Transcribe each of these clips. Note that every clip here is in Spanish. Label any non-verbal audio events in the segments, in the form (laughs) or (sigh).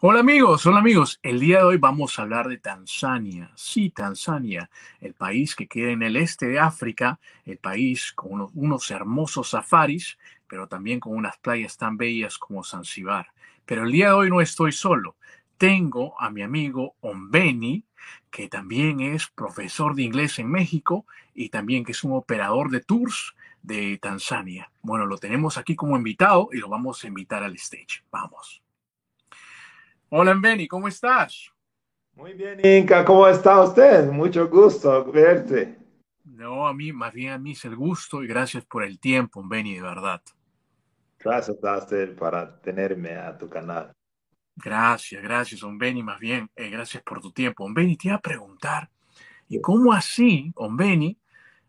Hola amigos, hola amigos. El día de hoy vamos a hablar de Tanzania. Sí, Tanzania, el país que queda en el este de África, el país con unos, hermosos safaris, pero también con unas playas tan bellas como Zanzibar. Pero el día de hoy no estoy solo. Tengo a mi amigo Ombeni, que también es profesor de inglés en México y también que es un operador de tours de Tanzania. Bueno, lo tenemos aquí como invitado y lo vamos a invitar al stage. Vamos. Hola, Benny, ¿cómo estás? Muy bien, Inca, ¿cómo está usted? Mucho gusto verte. No, a mí, más bien a mí es el gusto y gracias por el tiempo, Benny, de verdad. Gracias a usted para tenerme a tu canal. Gracias, gracias, Benny, más bien, eh, gracias por tu tiempo. Benny, te iba a preguntar, ¿y cómo así, Benny,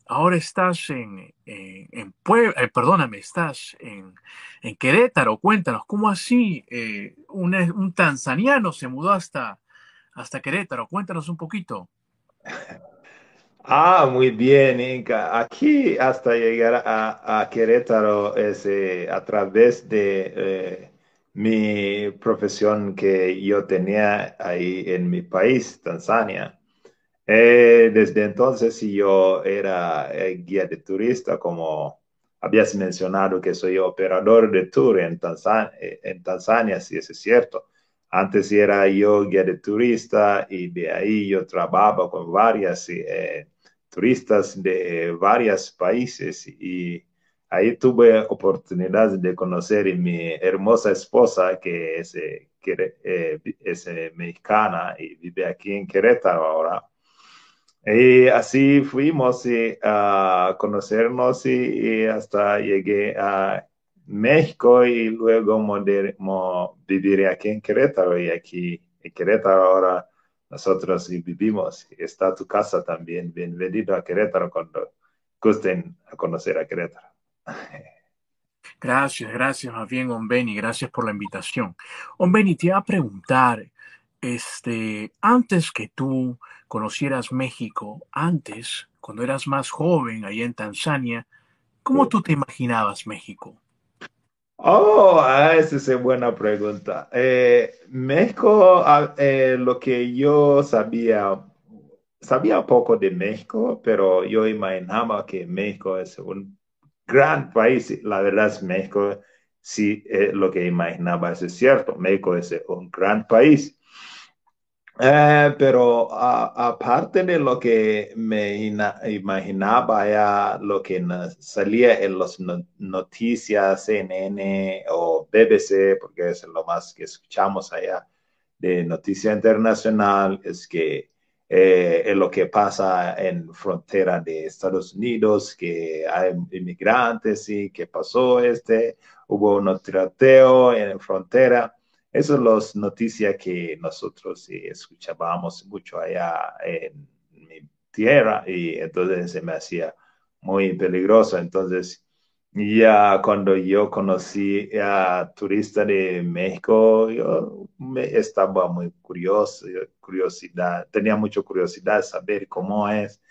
ahora estás en, en Puebla, eh, perdóname, estás en, en, Querétaro. Cuéntanos, ¿cómo así eh, un, un, tanzaniano se mudó hasta, hasta Querétaro? Cuéntanos un poquito. Ah, muy bien, Inca. Aquí hasta llegar a, a Querétaro es eh, a través de mi profesión que yo tenía ahí en mi país, Tanzania. Eh, desde entonces yo era eh, guía de turista, como habías mencionado que soy operador de tour en Tanzania, eh, en Tanzania, si es cierto. Antes era yo guía de turista y de ahí yo trabajaba con varias turistas de varios países y ahí tuve oportunidad de conocer a mi hermosa esposa que es, que, es mexicana y vive aquí en Querétaro ahora. Y así fuimos a conocernos y, hasta llegué a México y luego vivir aquí en Querétaro y aquí en Querétaro ahora nosotros vivimos. Está tu casa también. Bienvenido a Querétaro cuando gusten a conocer a Querétaro. (laughs) Gracias, gracias más bien, Ombeni, gracias por la invitación. Ombeni, te iba a preguntar, este, antes que tú conocieras México, antes, cuando eras más joven, allá en Tanzania, ¿cómo tú te imaginabas México? Oh, ah, esa es una buena pregunta. Eh, México, ah, eh, lo que yo sabía, sabía poco de México, pero yo imaginaba que México es un gran país. La verdad es México, sí, eh, lo que imaginaba es cierto. México es un gran país. Eh, pero aparte de lo que me imaginaba, ya lo que salía en las noticias, CNN o BBC, porque es lo más que escuchamos allá de noticia internacional, es que eh, es lo que pasa en frontera de Estados Unidos, que hay inmigrantes y que pasó este, hubo un trateo en frontera. Esas son las noticias que nosotros escuchábamos mucho allá en mi tierra y entonces se me hacía muy peligroso. Entonces, ya cuando yo conocí a turista de México, yo me estaba muy curioso, curiosidad, tenía mucha curiosidad saber cómo es.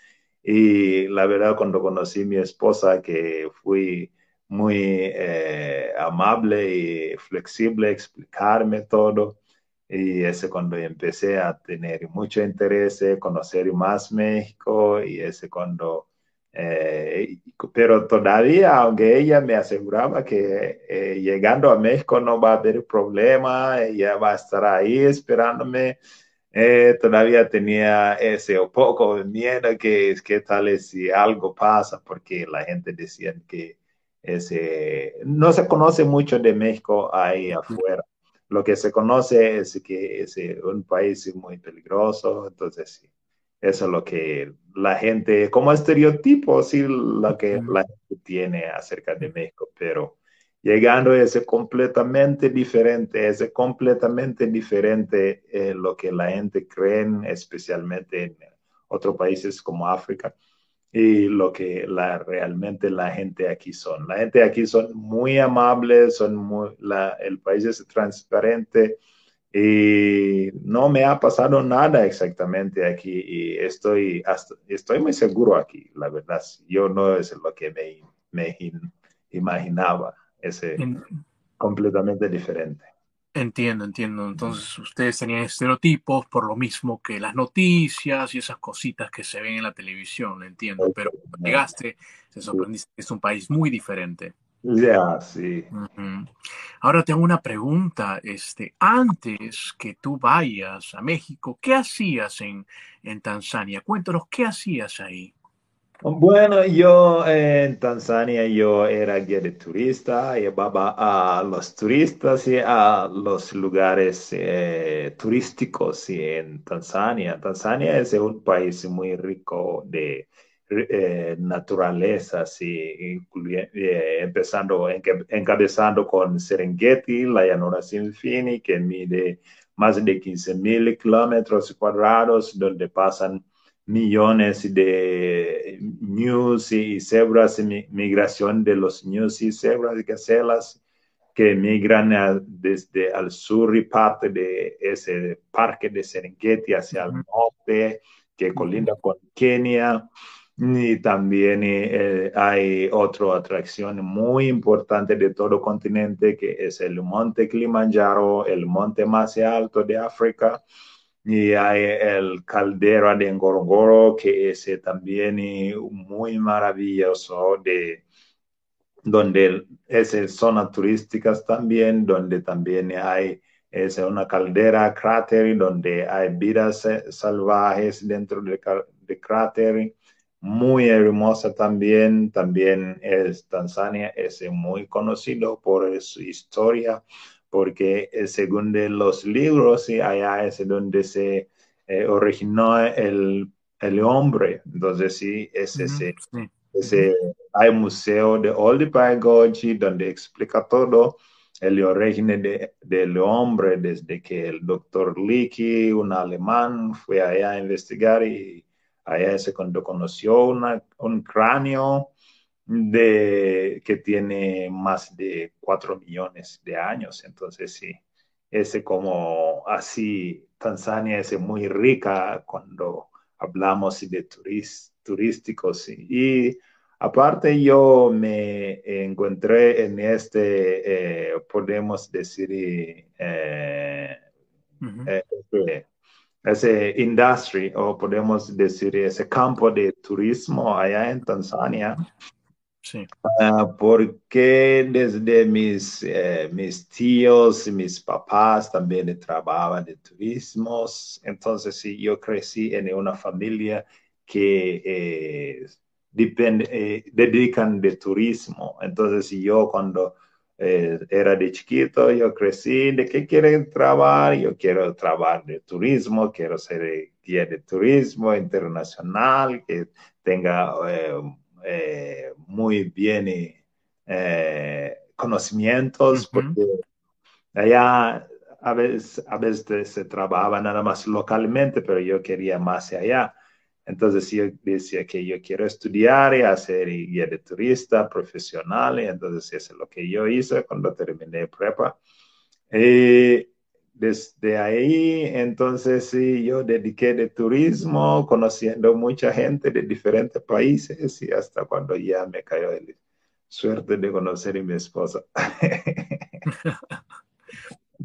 Y la verdad, cuando conocí a mi esposa, que fui muy eh, amable y flexible, explicarme todo. Y ese cuando empecé a tener mucho interés, conocer más México y ese cuando, eh, pero todavía, aunque ella me aseguraba que eh, llegando a México no va a haber problema, ella va a estar ahí esperándome, todavía tenía ese poco de miedo que, que tal si algo pasa, porque la gente decía que no se conoce mucho de México ahí afuera. Lo que se conoce es que es un país muy peligroso, entonces sí, eso es lo que la gente, como estereotipo, sí, lo que la gente tiene acerca de México, pero llegando es completamente diferente, es completamente diferente eh, lo que la gente cree, especialmente en otros países como África y lo que la, realmente la gente aquí son. La gente aquí son muy amables, son muy, la, el país es transparente y no me ha pasado nada exactamente aquí y estoy, estoy muy seguro aquí, la verdad. Yo no es lo que me, me imaginaba, es completamente diferente. Entiendo, entiendo. Entonces ustedes tenían estereotipos por lo mismo que las noticias y esas cositas que se ven en la televisión, entiendo. Pero cuando llegaste, se sorprendiste que es un país muy diferente. Ya, sí. Ahora tengo una pregunta. Este, antes que tú vayas a México, ¿qué hacías en, en Tanzania? Cuéntanos, ¿qué hacías ahí? Bueno, yo en Tanzania yo era guía de turista, llevaba a los turistas y a los lugares eh, turísticos en Tanzania. Tanzania es un país muy rico de eh, naturaleza, sí, eh, empezando, encabezando con Serengeti, la llanura sin fin, que mide más de 15 mil kilómetros cuadrados, donde pasan millones de ñus y cebras, migración de los ñus y cebras y gacelas que migran desde el sur y parte de ese parque de Serengeti hacia el norte, que colinda con Kenia. Y también eh, hay otra atracción muy importante de todo el continente, que es el monte Kilimanjaro, el monte más alto de África y hay el caldera de Ngorongoro, que es también muy maravilloso, de, donde es zona turísticas también, donde también hay es una caldera cráter donde hay vidas salvajes dentro del de cráter. Muy hermosa también también es Tanzania es muy conocido por su historia porque eh, según de los libros, y allá es donde se eh, originó el, el, hombre. Entonces, sí, es ese, ese, hay un museo de Old Goji donde explica todo el origen de, del hombre desde que el doctor Leakey, un alemán, fue allá a investigar y allá es cuando conoció una, un cráneo de, que tiene más de cuatro millones de años. Entonces, sí, ese como así, Tanzania es muy rica cuando hablamos de turísticos. Y aparte yo me encontré en este, eh, podemos decir, eh, eh, este, ese industry o podemos decir ese campo de turismo allá en Tanzania Sí. Uh, porque desde mis, eh, mis tíos y mis papás también trabajaban de turismo, entonces sí, yo crecí en una familia que eh, eh, dedican de turismo. Entonces yo cuando eh, era de chiquito, yo crecí, ¿de qué quieren trabajar? Yo quiero trabajar de turismo, quiero ser guía de turismo internacional, que tenga eh, eh, muy bien eh, conocimientos, porque allá a veces, a veces se trabajaba nada más localmente, pero yo quería más allá. Entonces yo decía que yo quiero estudiar y hacer guía de turista profesional, y entonces eso es lo que yo hice cuando terminé prepa. Y desde ahí, entonces sí, yo dediqué de turismo, conociendo mucha gente de diferentes países y hasta cuando ya me cayó la suerte de conocer a mi esposa. (laughs)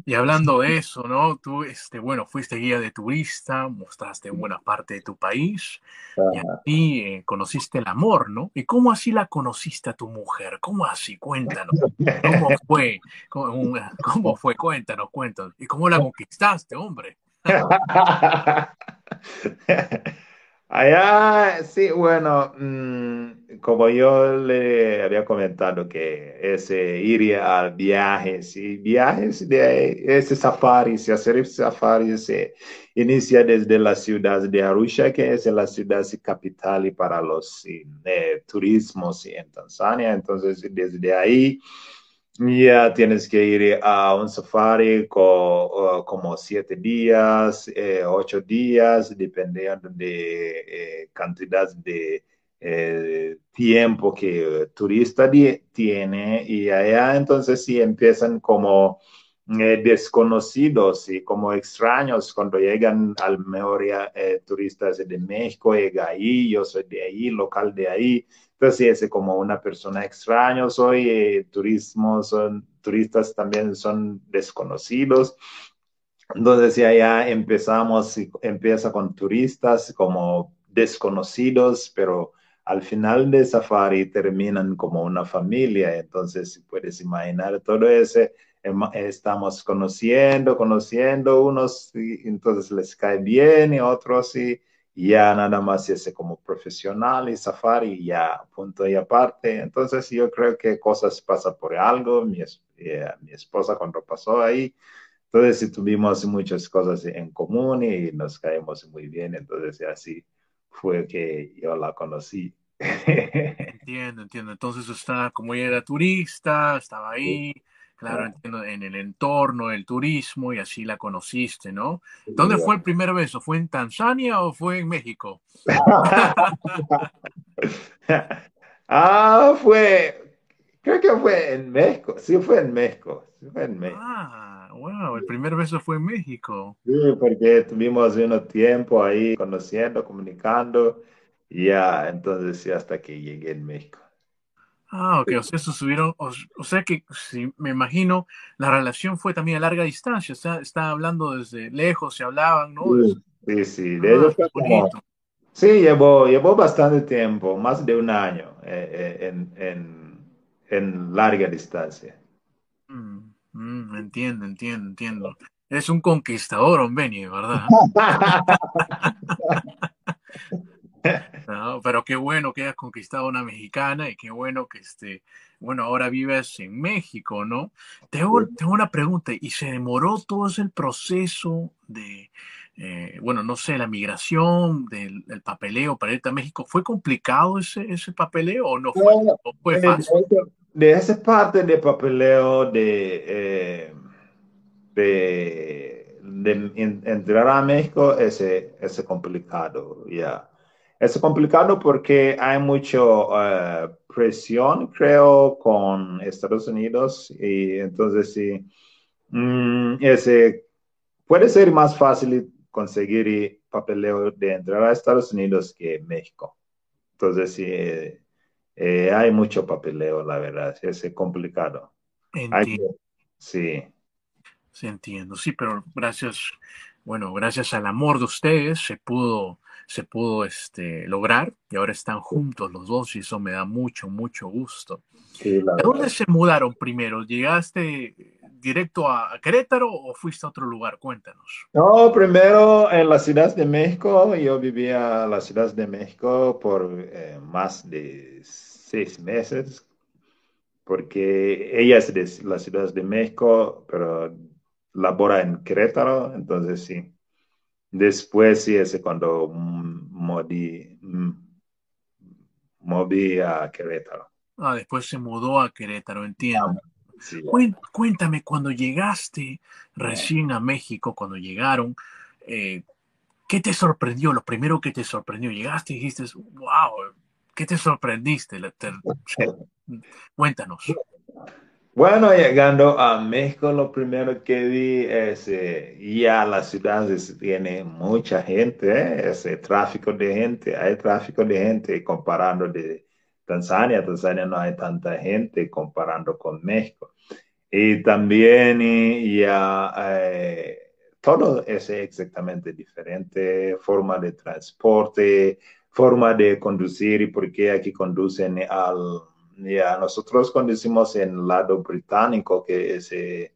Y hablando de eso, ¿no? Tú, este, bueno, fuiste guía de turista, mostraste buena parte de tu país y aquí eh, conociste el amor, ¿no? ¿Y cómo así la conociste a tu mujer? ¿Cómo así? Cuéntanos. ¿Cómo fue? ¿Cómo, fue? Cuéntanos, cuéntanos. ¿Y cómo la (laughs) conquistaste, hombre? (laughs) Allá, sí, bueno, mm, como yo le había comentado que ese iría al viaje, sí, viajes de ese safari, si hacer safari se inicia desde la ciudad de Arusha, que es la ciudad capital para los eh, turismos en Tanzania. Entonces, desde ahí Ya tienes que ir a un safari con, como siete días, eh, ocho días, dependiendo de eh, cantidad de eh, tiempo que el turista tiene. Y allá entonces sí empiezan como desconocidos y como extraños cuando llegan al mejor turistas de México, llega ahí, yo soy de ahí, local de ahí entonces, es como una persona extraña soy, eh, turistas también son desconocidos. Entonces, ya, empezamos, empieza con turistas como desconocidos, pero al final de safari terminan como una familia. Entonces, puedes imaginar todo ese, estamos conociendo, conociendo unos, y entonces les cae bien y otros sí ya nada más ese como profesional y safari ya punto y aparte. Entonces yo creo que cosas pasan por algo. Mi, eh, mi esposa cuando pasó ahí, entonces sí tuvimos muchas cosas en común y nos caemos muy bien. Entonces así fue que yo la conocí. (laughs) Entiendo, entiendo. Entonces está como ella era turista, estaba ahí. Claro, entiendo, en el entorno del turismo y así la conociste, ¿no? ¿Dónde fue el primer beso? ¿Fue en Tanzania o fue en México? (laughs) ah, fue, creo que fue en México, sí fue en México, sí fue en México. Ah, wow, el primer beso fue en México. Sí, porque tuvimos un tiempo ahí conociendo, comunicando, y ya, entonces sí, hasta que llegué en México. Ah, ok, o sea, subieron, o, sea que si me imagino, la relación fue también a larga distancia, o sea, está hablando desde lejos, se hablaban, ¿no? Sí, sí, de ah, fue como, sí, llevó, llevó bastante tiempo, más de un año eh, eh, en, en, en, larga distancia. Mm, mm, entiendo, entiendo, entiendo. Es un conquistador, Benny, ¿verdad? (laughs) (laughs) pero qué bueno que hayas conquistado una mexicana y qué bueno que este, bueno, ahora vives en México, ¿no? Tengo, tengo una pregunta, ¿y se demoró todo ese proceso de, eh, bueno, no sé, la migración, del, papeleo para irte a México? ¿Fue complicado ese, ese papeleo o no fue, fácil? De esa parte de papeleo de, eh, de, entrar a México, ese es complicado, ya. Es complicado porque hay mucha eh, presión, creo, con Estados Unidos y entonces sí, mm, ese puede ser más fácil conseguir papeleo de entrar a Estados Unidos que México. Entonces sí, eh, hay mucho papeleo, la verdad, es complicado. Entiendo. sí. Sí, entiendo, sí, pero gracias, bueno, gracias al amor de ustedes se pudo se pudo este, lograr y ahora están juntos los dos y eso me da mucho, mucho gusto. ¿De dónde se mudaron primero? ¿Llegaste directo a Querétaro o fuiste a otro lugar? Cuéntanos. No, primero en la Ciudad de México. Yo vivía en la Ciudad de México por eh, más de seis meses porque ella es de la Ciudad de México, pero labora en Querétaro, entonces sí. Después sí es cuando moví, moví a Querétaro. Ah, después se mudó a Querétaro, entiendo. Cuéntame, cuando llegaste recién a México, cuando llegaron, eh, ¿qué te sorprendió? Lo primero que te sorprendió, llegaste y dijiste, wow, ¿qué te sorprendiste? (laughs) Cuéntanos. Bueno, llegando a México, lo primero que vi es eh, ya la ciudad tiene mucha gente, ¿eh? ese tráfico de gente, hay tráfico de gente comparando de Tanzania, Tanzania no hay tanta gente comparando con México. Y también ya eh, todo es exactamente diferente, forma de transporte, forma de conducir, porque aquí conducen al ya nosotros conducimos en el lado británico, que es eh,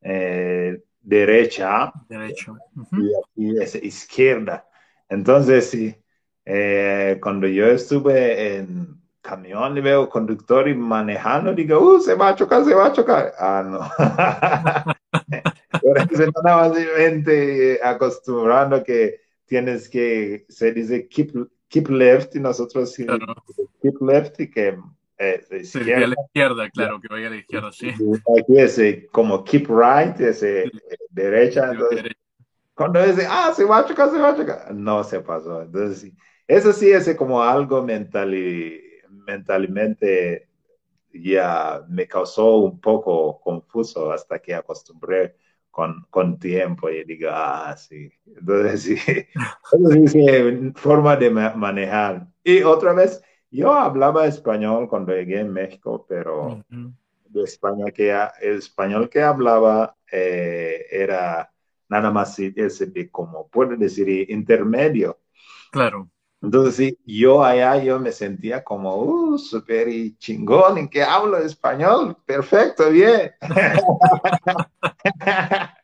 eh, derecha, Derecho. y aquí es izquierda. Entonces, sí, eh, cuando yo estuve en camión y veo conductor y manejando, digo, uh, se va a chocar, se va a chocar. Ah, no. (laughs) Pero es nada básicamente acostumbrando que tienes que, se dice keep, keep left y nosotros sí, keep left y que Eh, sí, a la izquierda, claro, que vaya a la izquierda, sí. Aquí ese como keep right, ese derecha. Entonces, cuando dice, ah, se va a chocar, se va a chocar, no se pasó. Entonces, sí, eso sí es como algo mental y, mentalmente ya me causó un poco confuso hasta que acostumbré con, con tiempo y digo, ah, sí. Entonces, sí, (laughs) eso sí, forma de manejar. Y otra vez, yo hablaba español cuando llegué en México, pero el, español que, el español que hablaba eh, era nada más ese de como puede decir intermedio. Claro. Entonces, sí, yo allá yo me sentía como, uh, súper chingón, ¿en que hablo español? Perfecto, bien. (laughs)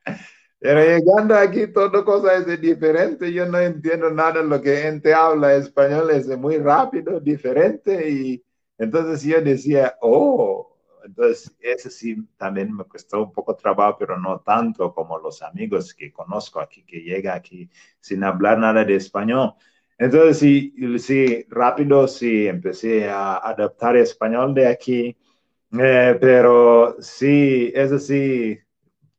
Pero llegando aquí, todo cosa es diferente. Yo no entiendo nada de lo que gente habla español, es muy rápido, diferente. Y entonces yo decía, oh, entonces ese sí también me costó un poco trabajo, pero no tanto como los amigos que conozco aquí, que llega aquí sin hablar nada de español. Entonces sí, sí, rápido sí empecé a adaptar español de aquí, eh, pero sí, eso sí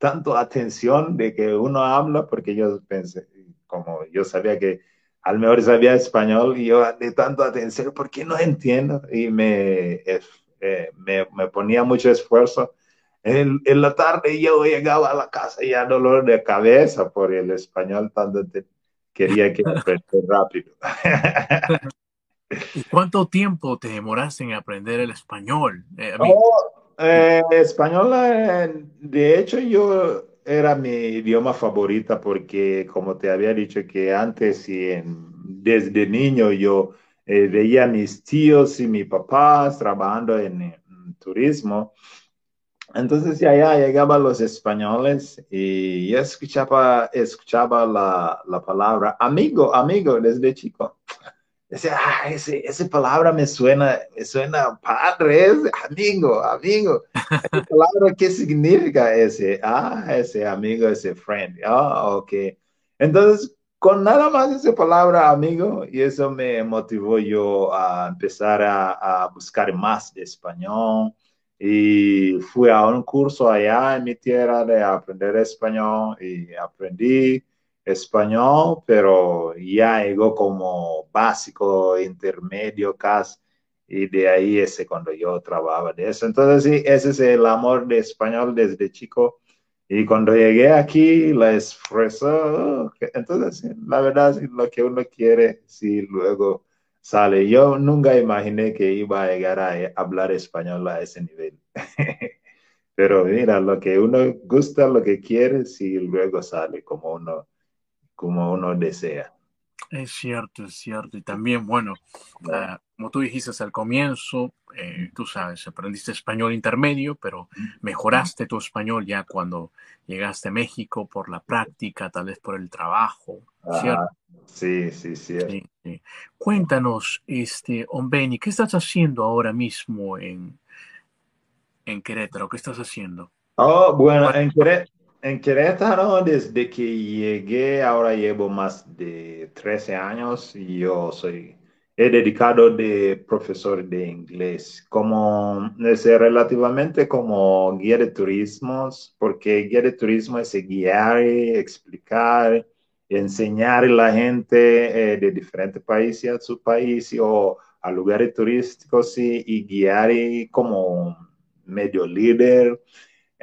tanto atención de que uno habla, porque yo pensé, como yo sabía que al mejor sabía español, y yo de tanto atención, ¿por qué no entiendo? Y me, eh, me, me, ponía mucho esfuerzo. En, en, la tarde yo llegaba a la casa ya dolor de cabeza por el español, tanto quería que aprender rápido. (laughs) ¿Y cuánto tiempo te demoraste en aprender el español? Eh, oh, eh, español, eh, de hecho, yo era mi idioma favorita porque, como te había dicho, que antes y desde niño yo eh, veía a mis tíos y mis papás trabajando en, turismo. Entonces ya, ya llegaban los españoles y yo escuchaba, escuchaba la, la palabra amigo, amigo desde chico decía, ah, ese, esa palabra me suena, me suena padre, es amigo, amigo. ¿Esa (laughs) palabra qué significa ese? Ah, ese amigo, ese friend. Ah, ok. Entonces, con nada más esa palabra amigo, y eso me motivó yo a empezar a, a buscar más de español. Y fui a un curso allá en mi tierra de aprender español y aprendí español, pero ya llegó como básico, intermedio casi, y de ahí ese cuando yo trabajaba de eso. Entonces, sí, ese es el amor de español desde chico. Y cuando llegué aquí, la esfuerzo, entonces, la verdad, lo que uno quiere, si luego sale. Yo nunca imaginé que iba a llegar a hablar español a ese nivel. (laughs) Pero mira, lo que uno gusta, lo que quiere, si luego sale como uno como uno desea. Es cierto, es cierto. Y también, bueno, ah, como tú dijiste al comienzo, eh, tú sabes, aprendiste español intermedio, pero mejoraste tu español ya cuando llegaste a México por la práctica, tal vez por el trabajo, ¿cierto? sí, sí, sí, Cuéntanos, este, Ombeni, ¿qué estás haciendo ahora mismo en, en Querétaro? ¿Qué estás haciendo? Oh, bueno, en Querétaro en Querétaro, desde que llegué, ahora llevo más de 13 años y yo soy, he dedicado de profesor de inglés, como, es relativamente como guía de turismos, porque guía de turismo es guiar, explicar, enseñar a la gente eh, de diferentes países a su país o a lugares turísticos y, y guiar como medio líder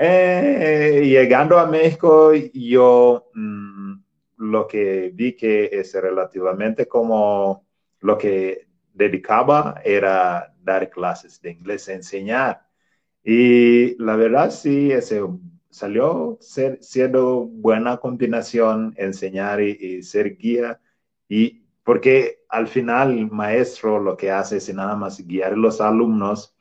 eh, llegando a México, yo mm, lo que vi que es relativamente como lo que dedicaba era dar clases de inglés, enseñar. Y la verdad sí, ese salió ser, siendo buena combinación enseñar y, ser guía. Y porque al final el maestro lo que hace es nada más guiar a los alumnos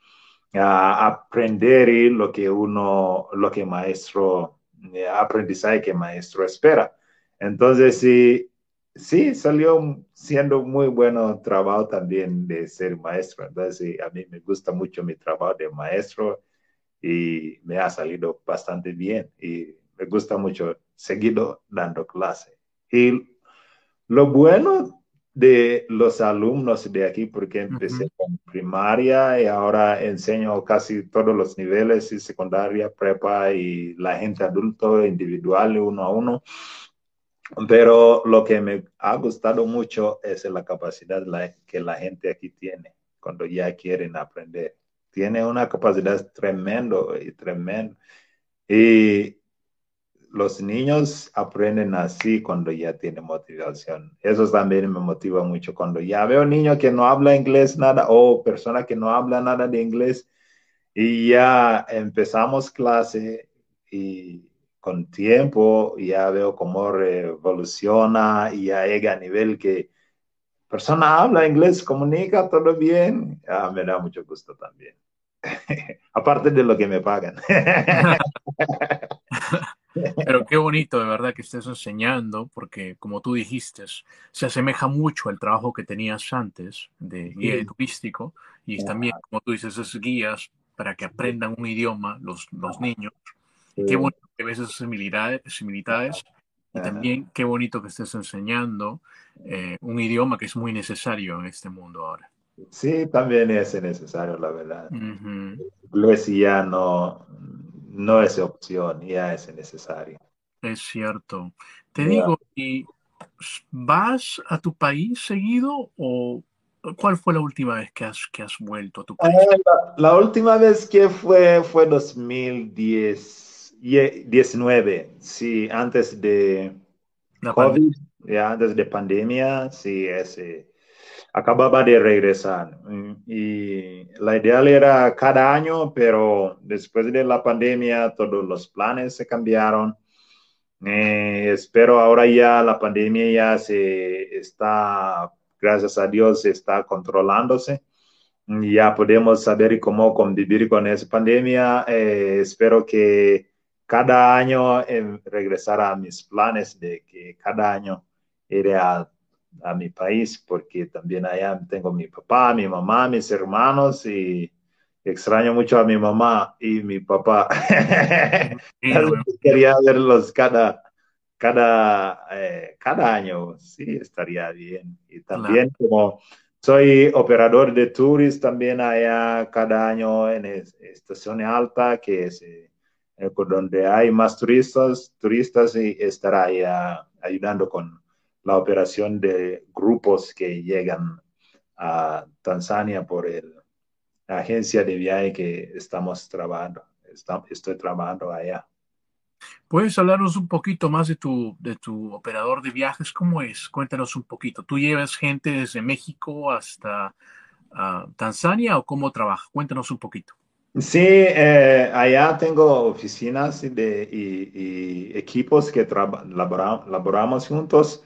a aprender lo que uno, lo que maestro, eh, aprendizaje que maestro espera. Entonces, sí, sí, salió siendo muy bueno trabajo también de ser maestro. Entonces, a mí me gusta mucho mi trabajo de maestro y me ha salido bastante bien y me gusta mucho seguir dando clase. Y lo bueno de los alumnos de aquí, porque empecé con primaria y ahora enseño casi todos los niveles, y secundaria, prepa y la gente adulto, individual, uno a uno. Pero lo que me ha gustado mucho es la capacidad que la gente aquí tiene cuando ya quieren aprender. Tiene una capacidad tremendo y tremendo. Y los niños aprenden así cuando ya tienen motivación. Eso también me motiva mucho. Cuando ya veo niño que no habla inglés nada o persona que no habla nada de inglés y ya empezamos clase y con tiempo ya veo cómo revoluciona y ya llega a nivel que persona habla inglés, comunica todo bien, ah, me da mucho gusto también. (laughs) Aparte de lo que me pagan. (laughs) Pero qué bonito de verdad que estés enseñando, porque como tú dijiste, se asemeja mucho al trabajo que tenías antes de guía turístico y también, como tú dices, es guías para que aprendan un idioma los, los niños. Qué bonito que ves esas similitudes, similitudes y también qué bonito que estés enseñando eh, un idioma que es muy necesario en este mundo ahora. Sí, también es necesario, la verdad. Inglés ya no, no es opción, ya es necesario. Es cierto. Te digo, ¿y vas a tu país seguido o cuál fue la última vez que has, que has vuelto a tu país? Eh, la, última vez que fue fue 2010, 19, sí, antes de COVID, ya antes de pandemia, sí, ese acababa de regresar. Y la ideal era cada año, pero después de la pandemia todos los planes se cambiaron. Eh, espero ahora ya la pandemia ya se está, gracias a Dios, está controlándose. Ya podemos saber cómo convivir con esa pandemia. Eh, espero que cada año eh, regresar a mis planes de que cada año iré a a mi país, porque también allá tengo mi papá, mi mamá, mis hermanos y extraño mucho a mi mamá y mi papá. (laughs) Quería verlos cada, cada, eh, cada año, sí, estaría bien. Y también como soy operador de tours también allá cada año en estación alta, que es eh, donde hay más turistas, turistas y estará allá ayudando con la operación de grupos que llegan a Tanzania por la agencia de viaje que estamos trabajando. estoy trabajando allá. ¿Puedes hablarnos un poquito más de tu, de tu operador de viajes? ¿Cómo es? Cuéntanos un poquito. ¿Tú llevas gente desde México hasta ah, Tanzania o cómo trabaja? Cuéntanos un poquito. Sí, eh, allá tengo oficinas de, y, equipos que laboramos juntos.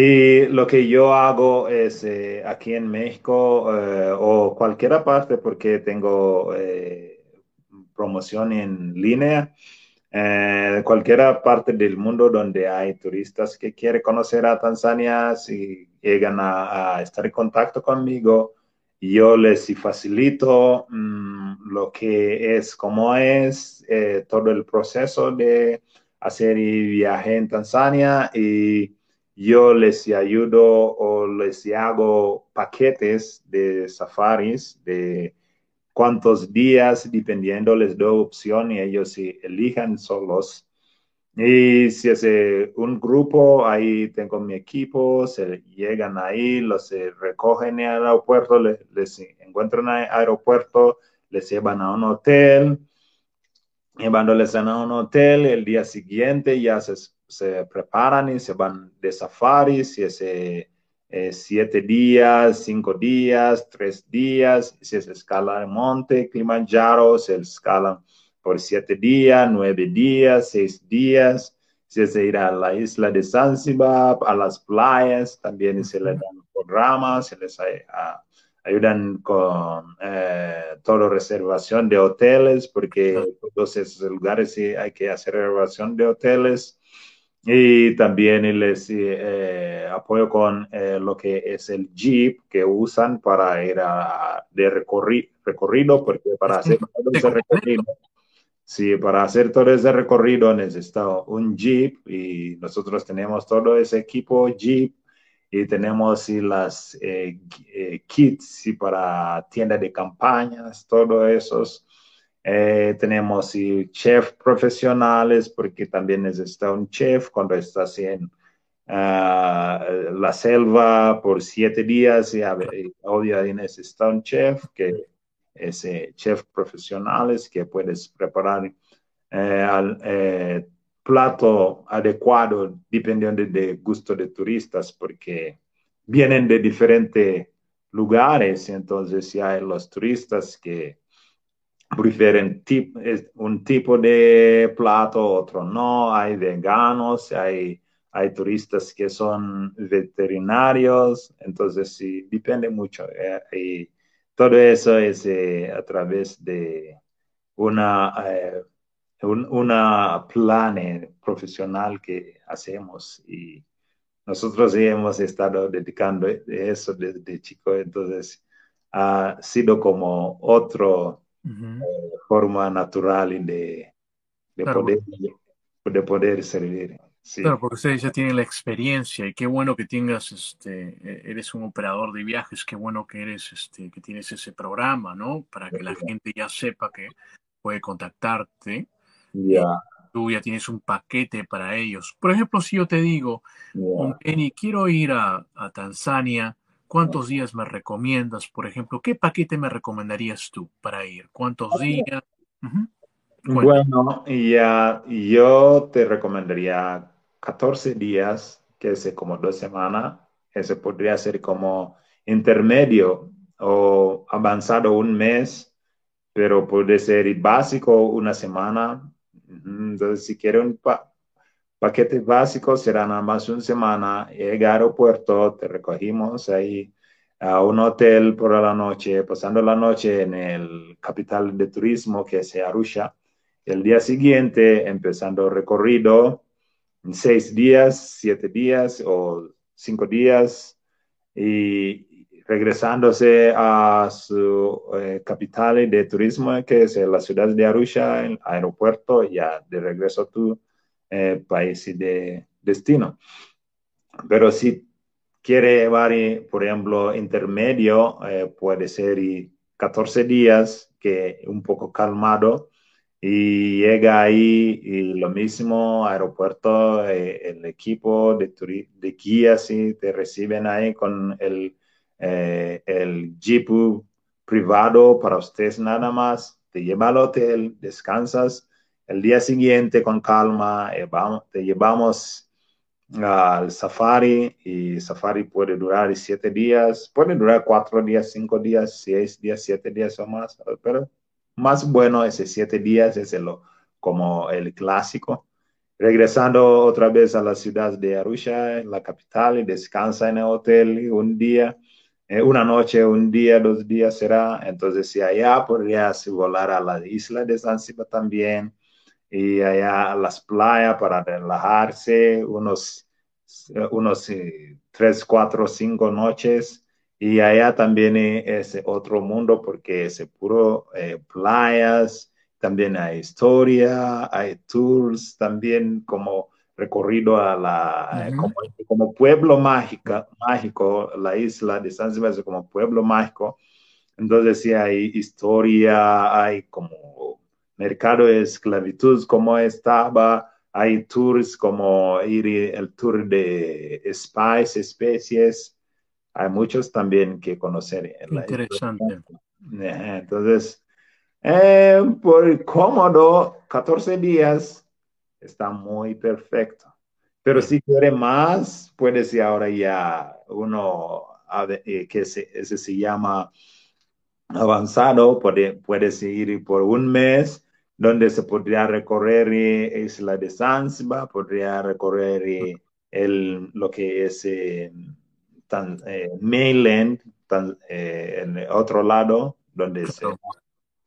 Y lo que yo hago es eh, aquí en México eh, o cualquier parte porque tengo eh, promoción en línea. cualquier parte del mundo donde hay turistas que quieren conocer a Tanzania, si llegan a, estar en contacto conmigo, yo les facilito mm, lo que es, cómo es todo el proceso de hacer viaje en Tanzania y yo les ayudo o les hago paquetes de safaris de cuántos días, dependiendo, les doy opción y ellos si elijan solos. Y si es un grupo, ahí tengo mi equipo, se llegan ahí, los recogen en el aeropuerto, les, encuentran en el aeropuerto, les llevan a un hotel, llevándoles a un hotel, el día siguiente ya se se preparan y se van de safari, si es eh, siete días, cinco días, tres días, si es escala de monte, Kilimanjaro, se escalan por siete días, nueve días, seis días, si es ir a la isla de Zanzibar, a las playas, también se les dan programas, se les ayudan con eh, toda reservación de hoteles, porque todos esos lugares sí hay que hacer reservación de hoteles y también les eh, apoyo con eh, lo que es el Jeep que usan para ir a, de recorrido, porque para hacer todo ese recorrido, sí, para hacer todo ese recorrido necesito un Jeep y nosotros tenemos todo ese equipo Jeep y tenemos las eh, eh, kits y para tiendas de campañas, todo esos. Eh, tenemos y chef profesionales porque también necesita un chef cuando estás en ah, la selva por siete días y, obvio necesita un chef que es chef profesionales que puedes preparar al plato adecuado dependiendo del gusto de turistas, porque vienen de diferentes lugares, entonces si hay los turistas que prefieren un tipo de plato, otro no, hay veganos, hay, hay turistas que son veterinarios, entonces sí, depende mucho. Eh, y todo eso es eh, a través de una... Eh, un, una plan profesional que hacemos y nosotros sí hemos estado dedicando eso desde chico, entonces ha sido como otra eh, forma natural de, de, poder, de poder servir. Claro, porque ustedes ya tienen la experiencia y qué bueno que tengas, este, e, eres un operador de viajes, qué bueno que eres, este, que tienes ese programa, ¿no? Para que la gente ya sepa que puede contactarte ya. Tú ya tienes un paquete para ellos. Por ejemplo, si yo te digo, Penny, quiero ir a, Tanzania, ¿cuántos días me recomiendas? Por ejemplo, ¿qué paquete me recomendarías tú para ir? ¿Cuántos días? Bueno, ya, yo te recomendaría 14 días, que es como dos semanas. Ese podría ser como intermedio o avanzado un mes, pero puede ser básico una semana entonces, si quiere un paquete básico, será nada más una semana. Llega al aeropuerto, te recogimos ahí a un hotel por la noche, pasando la noche en el capital de turismo que es Arusha. El día siguiente, empezando recorrido, en seis días, siete días o cinco días, y regresándose a su eh, capital de turismo, que es la ciudad de Arusha, el aeropuerto, ya de regreso tu eh, país de destino. Pero si quiere llevar, por ejemplo, intermedio, eh, puede ser 14 días, que un poco calmado, y llega ahí y lo mismo, aeropuerto, el equipo de, de guías y te reciben ahí con el eh, el jeep privado para ustedes nada más, te lleva al hotel, descansas, el día siguiente con calma, eh, te llevamos al safari y safari puede durar siete días, puede durar cuatro días, cinco días, seis días, siete días o más, pero más bueno ese siete días es el, como el clásico. Regresando otra vez a la ciudad de Arusha, la capital, y descansa en el hotel un día eh, una noche, un día, dos días será. Entonces, si allá podrías volar a la isla de Zanzibar también y allá a las playas para relajarse unos, unos eh, tres, cuatro, cinco noches. Y allá también es otro mundo porque es puro eh, playas, también hay historia, hay tours, también como recorrido a la, como, pueblo mágica, mágico, la isla de Zanzibar es como pueblo mágico. Entonces sí hay historia, hay como mercado de esclavitud, como estaba, hay tours como ir el tour de spice, especies, hay muchos también que conocer. Interesante. Entonces, eh, por cómodo, 14 días, está muy perfecto. Pero si quiere más, puede ser ahora ya uno eh, que se, ese se llama avanzado, puede, puede seguir por un mes, donde se podría recorrer eh, Isla de Zanzibar, podría recorrer eh, el, lo que es tan, mainland, en el otro lado, donde se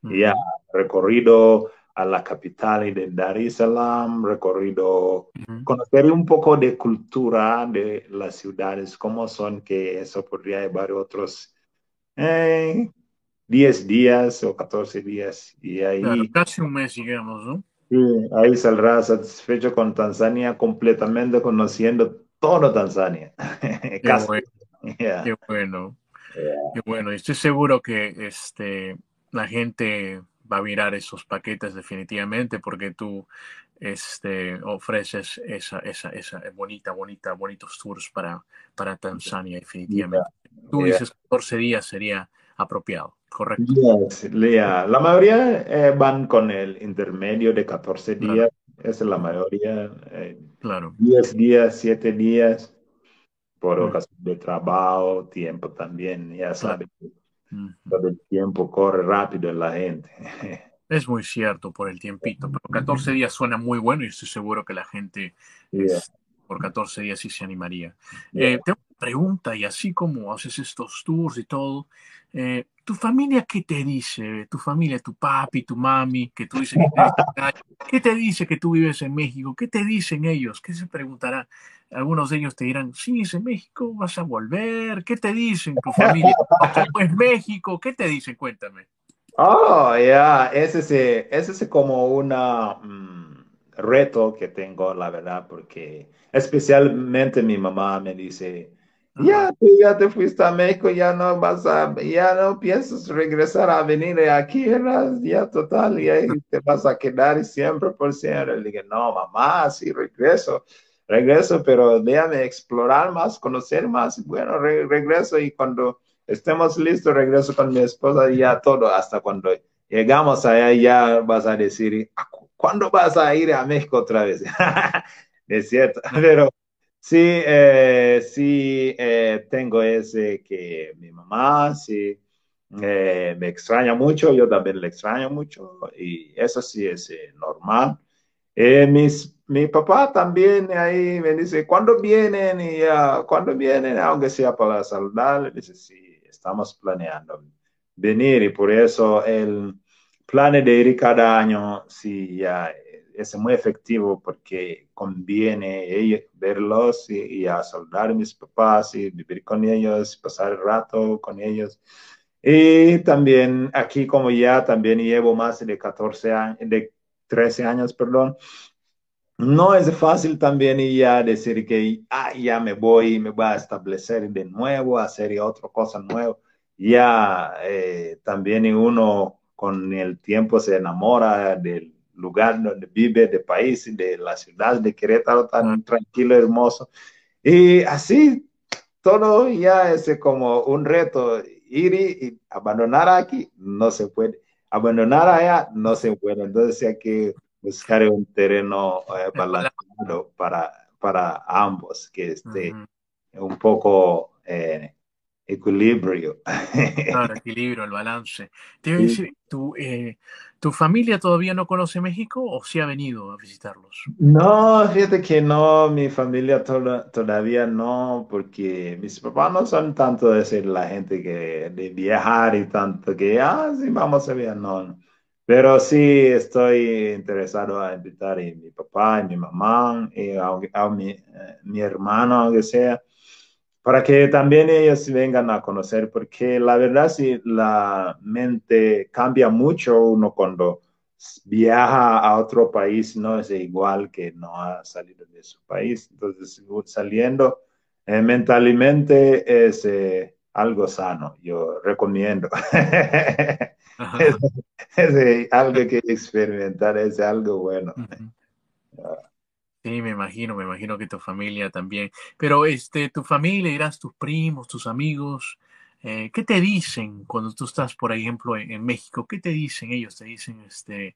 ya recorrido a la capital de Dar es Salaam, recorrido, conocer un poco de cultura de las ciudades, cómo son, que eso podría llevar otros eh, 10 días o 14 días. Y ahí, casi un mes, digamos, ¿no? Sí, ahí saldrá satisfecho con Tanzania completamente conociendo todo Tanzania. (laughs) Qué bueno. Qué bueno. Qué bueno. Estoy seguro que este, la gente va a mirar esos paquetes definitivamente porque tú este, ofreces esa, esa, esa bonita, bonita, bonitos tours para, para Tanzania definitivamente. Tú dices 14 días sería apropiado, ¿correcto? La mayoría eh, van con el intermedio de 14 días, esa es la mayoría. Eh, claro. 10 días, 7 días, por ocasión de trabajo, tiempo también, ya sabes. Todo el tiempo corre rápido en la gente. (laughs) Es muy cierto por el tiempito, pero 14 días suena muy bueno y estoy seguro que la gente por 14 días sí se animaría. Eh, tengo pregunta y así como haces estos tours y todo, eh, ¿tu familia qué te dice? Tu familia, tu papi, tu mami, que tú dices que (laughs) ¿qué te dice que tú vives en México? ¿Qué te dicen ellos? ¿Qué se preguntará? Algunos de ellos te dirán, sí, es en México, vas a volver. ¿Qué te dicen tu familia? ¿Cómo (laughs) es México? ¿Qué te dicen? Cuéntame. Oh, ya, ese es, ese es como un mm, reto que tengo, la verdad, porque especialmente mi mamá me dice, ya, tú ya te fuiste a México, ya no vas a, ya no piensas regresar a venir aquí, ya total, y ahí te vas a quedar siempre por siempre. Le dije, no, mamá, sí regreso, regreso, pero déjame explorar más, conocer más, bueno, regreso y cuando estemos listos, regreso con mi esposa y ya todo, hasta cuando llegamos allá ya vas a decir, ¿cuándo vas a ir a México otra vez? (laughs) es cierto, (laughs) pero sí, eh, sí eh, tengo ese que mi mamá, sí, eh, me extraña mucho, yo también le extraño mucho y eso sí es normal. mis, mi papá también ahí me dice, ¿cuándo vienen? Y uh, ¿cuándo vienen? Aunque sea para saludar, dice, sí, estamos planeando venir y por eso el plan de ir cada año sí ya es muy efectivo porque conviene verlos y, a saludar a mis papás y vivir con ellos, pasar el rato con ellos. Y también aquí como ya también llevo más de 14 años, de 13 años, perdón, no es fácil también ya decir que ah, ya me voy, me voy a establecer de nuevo, hacer otra cosa nueva. Ya eh, también uno con el tiempo se enamora del lugar donde vive, del país, de la ciudad de Querétaro tan tranquilo, hermoso. Y así todo ya es como un reto. Ir y, abandonar aquí no se puede. Abandonar allá no se puede. Entonces hay que buscar un terreno eh, balanceado para, para ambos, que esté un poco eh, equilibrio. Claro, equilibrio, el balance. (laughs) Te voy a decir, ¿tu, eh, ¿tu familia todavía no conoce México o sí ha venido a visitarlos? No, fíjate que no, mi familia todavía no, porque mis papás no son tanto de ser la gente que de viajar y tanto que, ah, sí, vamos a ver, no. Pero sí estoy interesado a invitar a mi papá y mi mamá y a, mi, eh, mi, hermano, aunque sea, para que también ellos vengan a conocer, porque la verdad sí, la mente cambia mucho uno cuando viaja a otro país, no es igual que no ha salido de su país. Entonces, saliendo eh, mentalmente es eh, algo sano, yo recomiendo. (laughs) es, algo que experimentar, es algo bueno. Sí, me imagino, me imagino que tu familia también. Pero este, tu familia, dirás tus primos, tus amigos, eh, ¿qué te dicen cuando tú estás, por ejemplo, en, México? ¿Qué te dicen ellos? ¿Te dicen este,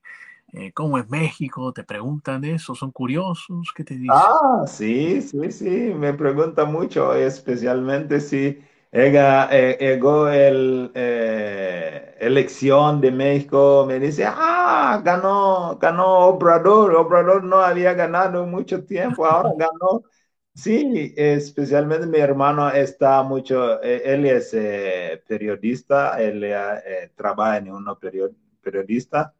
eh, cómo es México? ¿Te preguntan eso? ¿Son curiosos? ¿Qué te dicen? Ah, sí, sí, sí, me preguntan mucho, especialmente si eh, llegó el eh, elección de México, me dice, ah, ganó, ganó Obrador, Obrador no había ganado mucho tiempo, ahora (laughs) ganó. Sí, especialmente mi hermano está mucho, eh, él es periodista, él trabaja en uno periodista.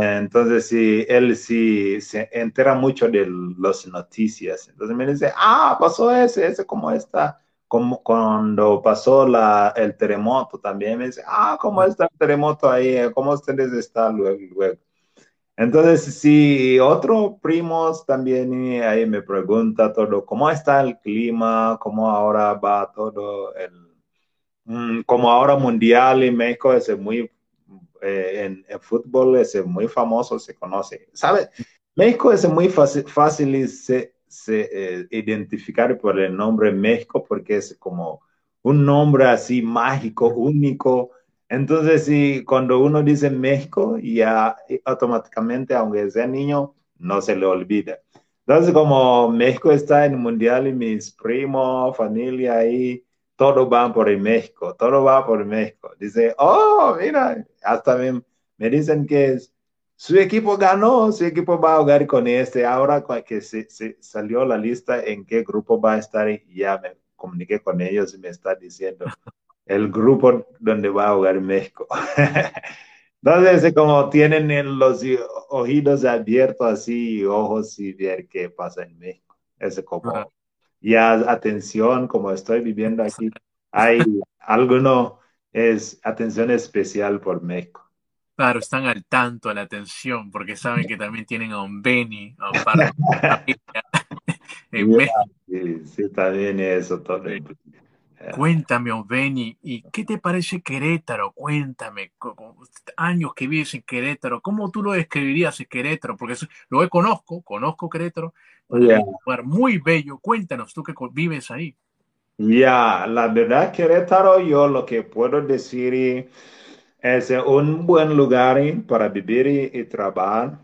entonces, sí, él sí se entera mucho de las noticias. Entonces me dice, ah, pasó ese, ese como está como cuando pasó la, el terremoto también me dice, ah, ¿cómo está el terremoto ahí? ¿Cómo ustedes están luego? luego? Entonces, si otros primos también ahí me pregunta todo, ¿cómo está el clima? ¿Cómo ahora va todo el, mm, como ahora mundial en México es muy, eh, en, en, fútbol es muy famoso, se conoce. ¿Sabe? México es muy fácil, fácil se, se eh, identificar por el nombre México porque es como un nombre así mágico, único entonces, si cuando uno dice México, ya automáticamente, aunque sea niño, no se le olvida. Entonces, como México está en el mundial y mis primos, familia ahí, todo va por el México, todo va por el México. Dice, oh, mira, hasta me, me dicen que su equipo ganó, su equipo va a jugar con este. Ahora que se, se, salió la lista en qué grupo va a estar, ya me comuniqué con ellos y me está diciendo, (laughs) el grupo donde va a jugar México. (laughs) Entonces, como tienen los oídos abiertos así, ojos y ver qué pasa en México. Es como, ya atención, como estoy viviendo aquí, hay alguno, es atención especial por México. Claro, están al tanto, a la atención, porque saben que también tienen a un Benny, a un par (laughs) en. Sí, sí, también eso todo. Cuéntame, Benny, ¿y qué te parece Querétaro? Cuéntame, años que vives en Querétaro, ¿cómo tú lo describirías en Querétaro? Porque lo conozco, conozco Querétaro, es un lugar muy bello. Cuéntanos, tú que vives ahí. Ya, la verdad, Querétaro, yo lo que puedo decir es un buen lugar para vivir y, trabajar,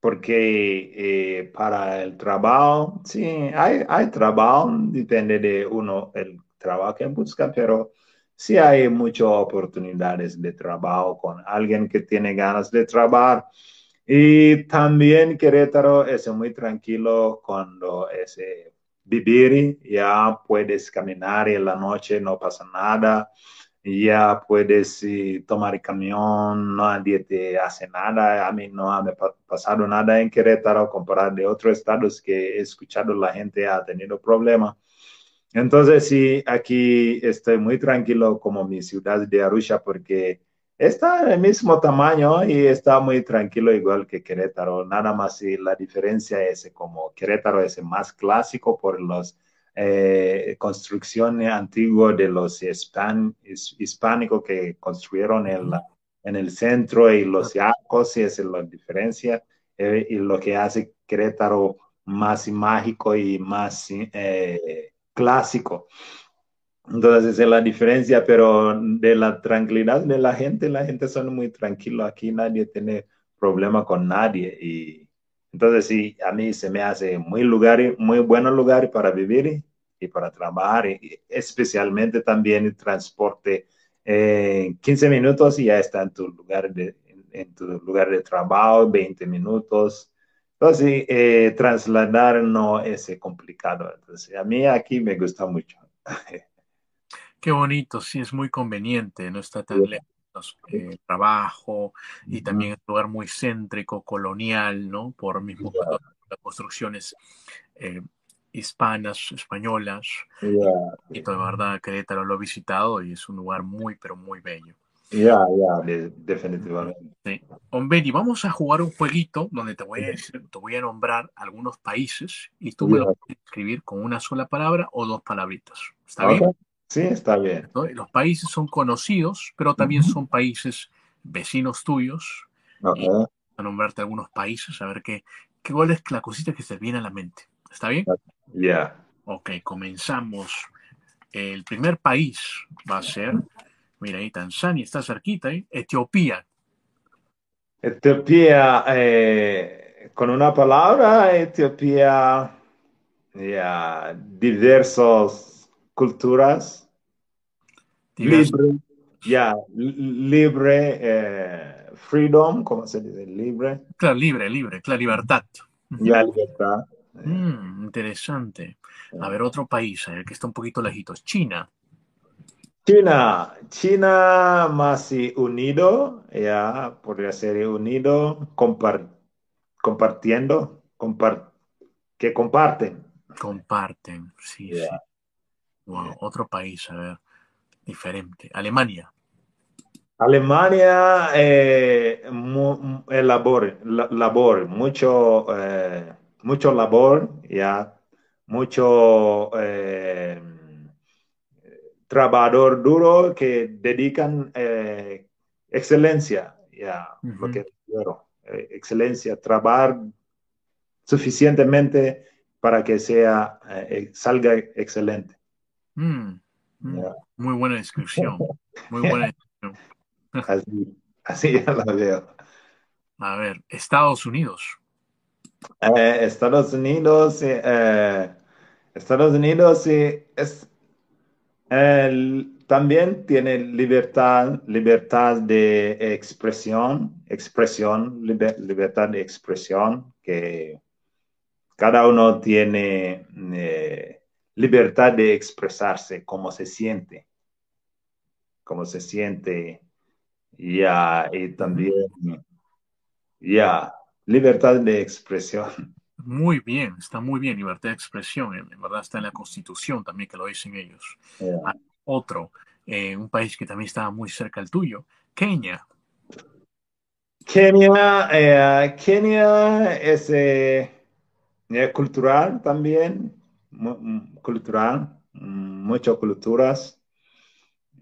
porque eh, para el trabajo, sí, hay, hay trabajo, depende de uno, el trabajo en busca, pero sí hay muchas oportunidades de trabajo con alguien que tiene ganas de trabajar. Y también Querétaro es muy tranquilo cuando es eh, vivir, ya puedes caminar en la noche, no pasa nada, ya puedes eh, tomar el camión, nadie te hace nada. A mí no ha pasado nada en Querétaro comparado de otros estados que he escuchado la gente ha tenido problemas entonces, sí, aquí estoy muy tranquilo como mi ciudad de Arusha porque está en el mismo tamaño y está muy tranquilo igual que Querétaro. Nada más si la diferencia es como Querétaro es más clásico por las eh, construcciones antiguas de los hispánicos que construyeron en, en, el centro y los arcos, y esa es la diferencia. Eh, y lo que hace Querétaro más mágico y más... Eh, clásico. Entonces, es la diferencia, pero de la tranquilidad de la gente, la gente son muy tranquilo. Aquí nadie tiene problema con nadie. Y entonces, sí, a mí se me hace muy lugar, muy buenos lugar para vivir y, para trabajar, y especialmente también el transporte. En eh, 15 minutos y ya está en tu lugar de, en tu lugar de trabajo, 20 minutos. Entonces, eh, trasladar no es complicado. Entonces, a mí aquí me gusta mucho. Qué bonito, sí, es muy conveniente, no está tan lejos el eh, trabajo y también es un lugar muy céntrico, colonial, ¿no? Por mismo las construcciones eh, hispanas, españolas. Y toda verdad, Querétaro lo he visitado y es un lugar muy, pero muy bello. Ya, ya, definitivamente. Sí. vamos a jugar un jueguito donde te voy a decir, te voy a nombrar algunos países y tú me lo puedes escribir con una sola palabra o dos palabritas. ¿Está bien? Sí, está bien. Los países son conocidos, pero también son países vecinos tuyos. Okay. a nombrarte algunos países, a ver qué, qué cuál es la cosita que se viene a la mente. ¿Está bien? Ya. Ok, comenzamos. El primer país va a ser Mira, ahí Tanzania está cerquita, ¿eh? Etiopía. Etiopía, eh, con una palabra, Etiopía, ya, diversas culturas, libre, ya, libre, eh, freedom, ¿cómo se dice? Libre. Claro, libre, libre, claro, libertad. Ya, libertad. Mm, interesante. A ver, otro país, el que está un poquito lejitos, China. China, China más unido, ya podría ser unido, compartiendo, que comparten. Comparten, sí, sí. Wow, otro país, a ver, diferente. Alemania. Alemania, eh, mu- eh, labor, la- labor, mucho, eh, mucho labor, ya, mucho eh, trabajador duro que dedican eh, excelencia, ya, lo Ujú. que quiero, eh, excelencia, trabajar suficientemente para que sea, eh, salga excelente. Mm, mm. ya. Muy buena descripción. Muy (laughs) buena descripción. Así, así ya la veo. A ver, Estados Unidos. Eh, Estados Unidos, eh, Estados Unidos es, también tiene libertad, libertad de expresión, expresión, liber- libertad de expresión, que cada uno tiene eh, libertad de expresarse cómo se siente, cómo se siente, ya, y también, ya, libertad de expresión. Muy bien, está muy bien, libertad de expresión, en verdad está en la Constitución también que lo dicen ellos. Ah, Otro, eh, un país que también está muy cerca al tuyo, Kenia. Kenia, eh, Kenia es eh, cultural también, mm, cultural, mm, muchas culturas,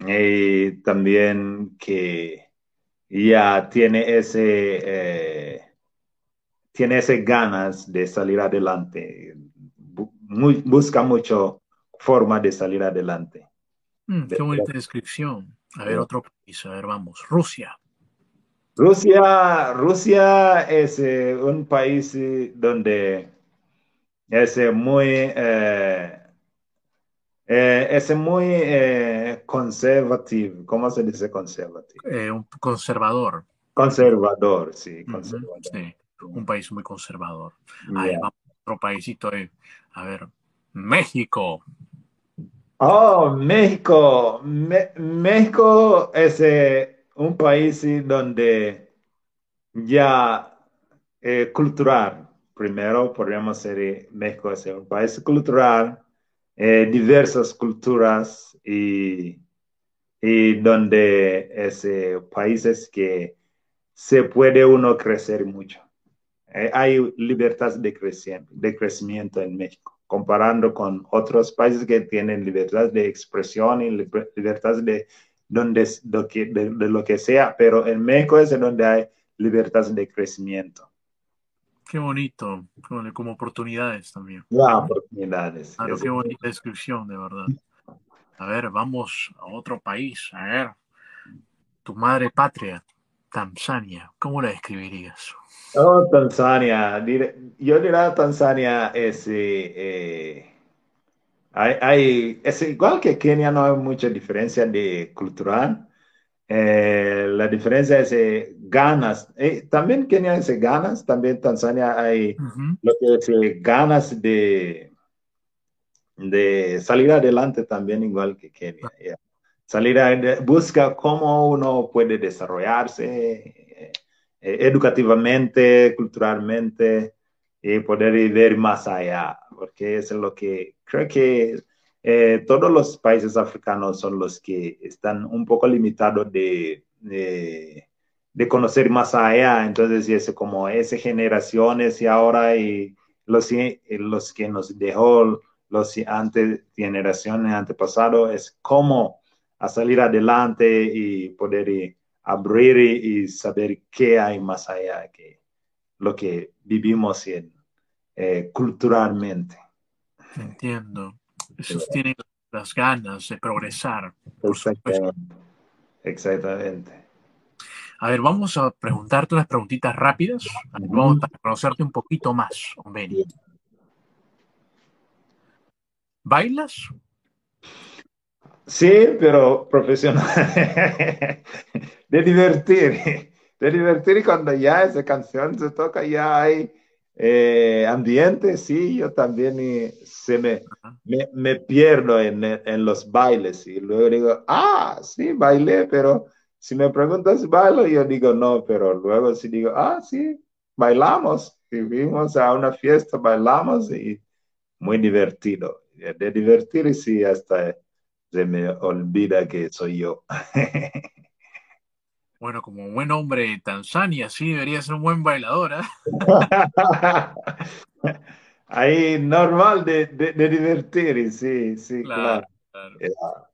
y también que ya tiene ese, tiene ganas de salir adelante, Bu- muy- busca mucho forma de salir adelante. Mm, qué bonita descripción. A ver, otro país, a ver, vamos. Rusia. Rusia, Rusia es eh, un país eh, donde es eh, muy, eh, es muy conservativo. ¿Cómo se dice conservativo? Un conservador. Conservador, sí, conservador. sí, un país muy conservador. Ahí vamos, otro paísito. eh. A ver, México. Oh, México. Me- México es eh, un país donde ya eh, cultural. Primero podríamos ser eh, México es un país cultural, eh, diversas culturas y, y donde es países que se puede uno crecer mucho. Eh, hay libertad de crecimiento, de crecimiento en México, comparando con otros países que tienen libertad de expresión y liber- libertad de, donde, lo que, de, de lo que sea, pero en México es donde hay libertad de crecimiento. Qué bonito, como, como oportunidades también. Ya, oportunidades. Claro, qué bonita descripción, de verdad. A ver, vamos a otro país. A ver, tu madre patria, Tanzania. ¿Cómo la describirías? Oh, Tanzania. Yo diría Tanzania es, eh, eh, hay, hay- es igual que Kenia, no hay mucha diferencia de cultural. Eh, la diferencia es eh, ganas. También Kenia es ganas, también Tanzania hay lo que es ganas de, de salir adelante también igual que Kenia. ya. Salir a, busca cómo uno puede desarrollarse eh, eh, educativamente, culturalmente y poder ver más allá, porque es lo que creo que eh, todos los países africanos son los que están un poco limitados de, de, de conocer más allá, entonces es como esas generaciones y ahora y los, los que nos dejó los antes, generaciones antepasados es cómo a salir adelante y poder y abrir y, y, saber qué hay más allá que lo que vivimos en, eh, culturalmente. Entiendo. Esos tienen las ganas de progresar. Exactamente. Exactamente. A ver, vamos a preguntarte unas preguntitas rápidas. Vamos a conocerte un poquito más, Benny. ¿Bailas? Sí, pero profesional. (laughs) de divertir. De divertir cuando ya esa canción se toca, ya hay eh, ambiente, sí, yo también y se me, me, me, pierdo en, en, los bailes y luego digo, ah, sí, bailé, pero si me preguntas si bailo, yo digo no, pero luego si digo, ah, sí, bailamos, y fuimos a una fiesta, bailamos y muy divertido. De divertir, sí, hasta se me olvida que soy yo. (laughs) Bueno, como buen hombre de Tanzania, sí, debería ser un buen bailador, ¿eh? (laughs) Ahí normal de, de, de divertir, sí, sí, Claro, claro. claro. Yeah.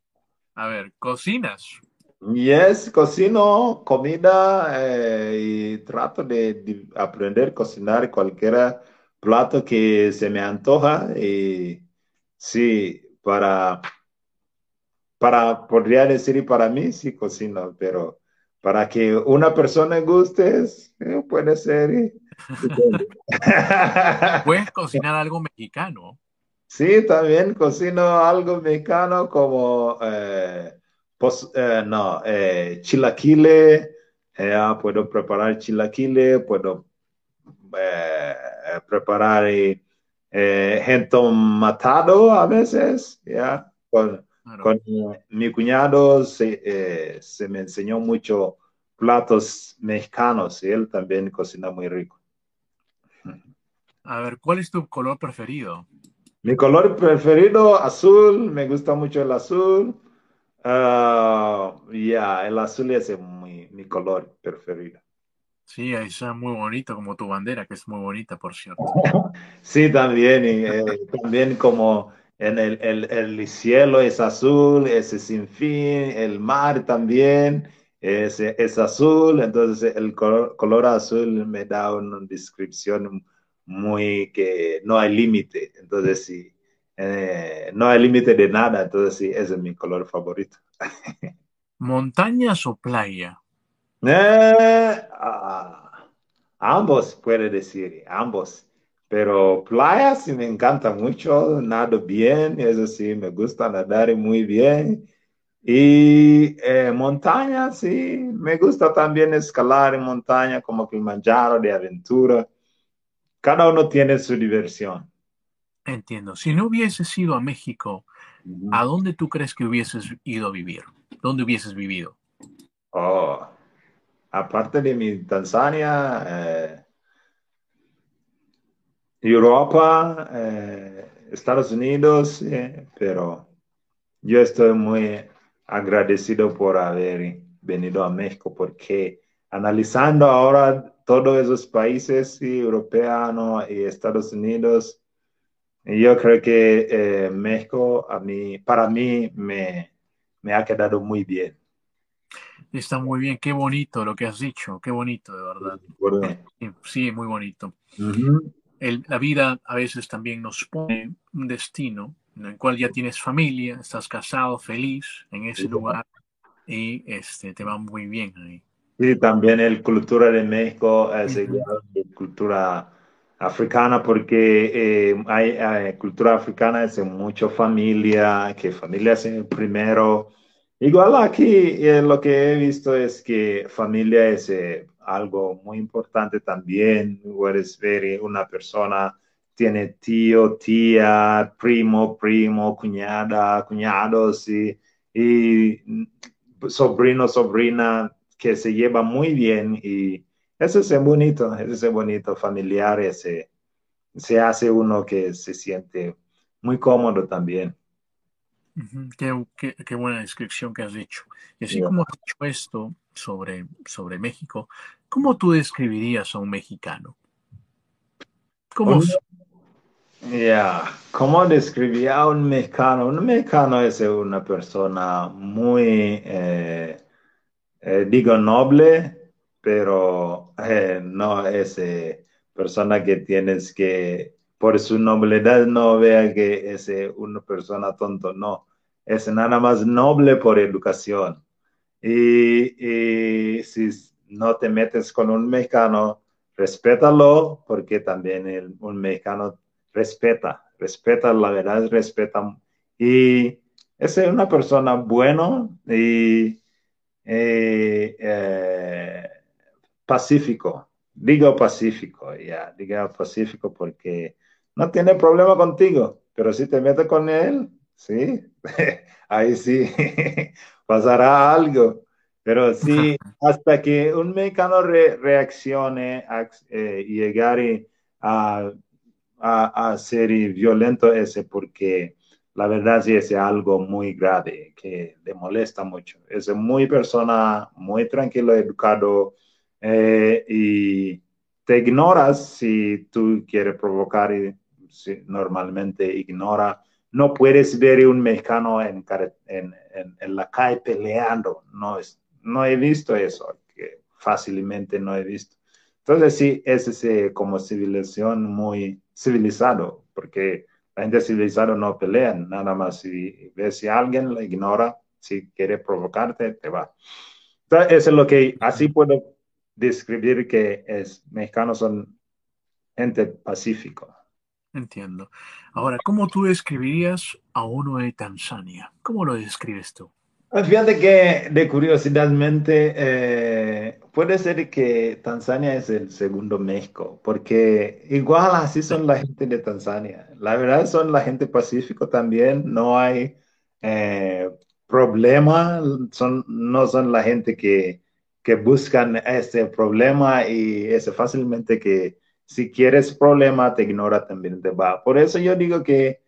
A ver, ¿cocinas? Yes, cocino comida eh, y trato de, de aprender a cocinar cualquier plato que se me antoja. Y sí, para, para, podría decir para mí sí cocino, pero para que una persona guste, eh, puede ser. (laughs) (laughs) ¿Puedes cocinar algo mexicano? Sí, también cocino algo mexicano como, eh, pos- eh, no, eh, chilaquile, ah, puedo preparar chilaquile, puedo preparar eh, matado a veces, ya, Con, Claro. con mi cuñado se, eh, se me enseñó mucho platos mexicanos y él también cocina muy rico. A ver, ¿cuál es tu color preferido? Mi color preferido, azul, me gusta mucho el azul. Ah, ya, el azul es mi, mi color preferido. Sí, ahí está muy bonito, como tu bandera, que es muy bonita, por cierto. (laughs) Sí, también, y, eh, también como en el, el, el cielo es azul, ese sin fin, el mar también es, es azul, entonces el color, color azul me da una descripción muy que no hay límite, entonces sí, eh, no hay límite de nada, entonces sí, ese es mi color favorito. (laughs) ¿Montañas o playa? Eh, ah, ambos, puede decir, ambos. Pero playas sí me encanta mucho, nado bien, eso sí, me gusta nadar muy bien. Y eh, montaña, sí, me gusta también escalar en montaña como Kilimanjaro de aventura. Cada uno tiene su diversión. Entiendo. Si no hubieses ido a México. ¿a dónde tú crees que hubieses ido a vivir? ¿Dónde hubieses vivido? Oh, aparte de mi Tanzania, eh, Europa, eh, Estados Unidos, eh, pero yo estoy muy agradecido por haber venido a México porque analizando ahora todos esos países sí, europeos y Estados Unidos, yo creo que eh, México a mí, para mí me, me ha quedado muy bien. Está muy bien, qué bonito lo que has dicho, qué bonito, de verdad. Sí, sí, muy bonito. El- la vida a veces también nos pone un destino en el cual ya tienes familia, estás casado, feliz en ese Sí. lugar y este, te va muy bien ahí. Sí, también el cultura de México es Ujú. igual cultura africana porque eh, hay, hay cultura africana es en mucha familia, que familia es el primero. Igual aquí eh, lo que he visto es que familia es eh, algo muy importante también. Puedes ver eh, una persona tiene tío, tía, primo, primo, cuñada, cuñados y, y sobrino, sobrina que se lleva muy bien y eso es bonito, eso es bonito, familiar, ese, se hace uno que se siente muy cómodo también. Qué, qué- qué buena descripción que has dicho. Y así Yeah. como has dicho esto sobre, sobre México, ¿cómo tú describirías a un mexicano? ¿Cómo Un-? Ya, ¿Cómo describía a un mexicano? Un mexicano es una persona muy, eh, eh, digo, noble, pero eh, no es persona que tienes que, por su nobleza, no vea que es una persona tonto, no. Es nada más noble por educación. Y, si no te metes con un mexicano, respétalo, porque también el- un mexicano respeta, respeta la verdad, respeta. Y es una persona buena y eh, eh, pacífico. Digo pacífico, ya, digo pacífico porque no tiene problema contigo, pero si te metes con él, sí, (laughs) ahí sí (laughs) pasará algo. Pero sí, (laughs) hasta que un mexicano re- reaccione a eh, y llegar y a, a, a ser violento ese porque la verdad sí es algo muy grave que le molesta mucho. Es muy persona, muy tranquilo, educado eh, y te ignoras si tú quieres provocar y si normalmente ignora. No puedes ver un mexicano en, la calle peleando. No, es, no he visto eso, fácilmente no he visto. Entonces sí, es como civilización muy civilizado, porque la gente civilizada no pelea, nada más si ves si alguien la ignora, si quiere provocarte, te va. Entonces, eso es lo que así puedo describir que es mexicanos son gente pacífico. Entiendo. Ahora, ¿cómo tú describirías a uno de Tanzania? ¿Cómo lo describes tú? Ah, fíjate que de curiosidadmente eh, puede ser que Tanzania es el segundo México, porque igual así son la gente de Tanzania. La verdad son la gente pacífico también, no hay eh, problema, son, no son la gente que, que buscan este problema y es fácilmente que si quieres problema te ignora también te va. Por eso yo digo que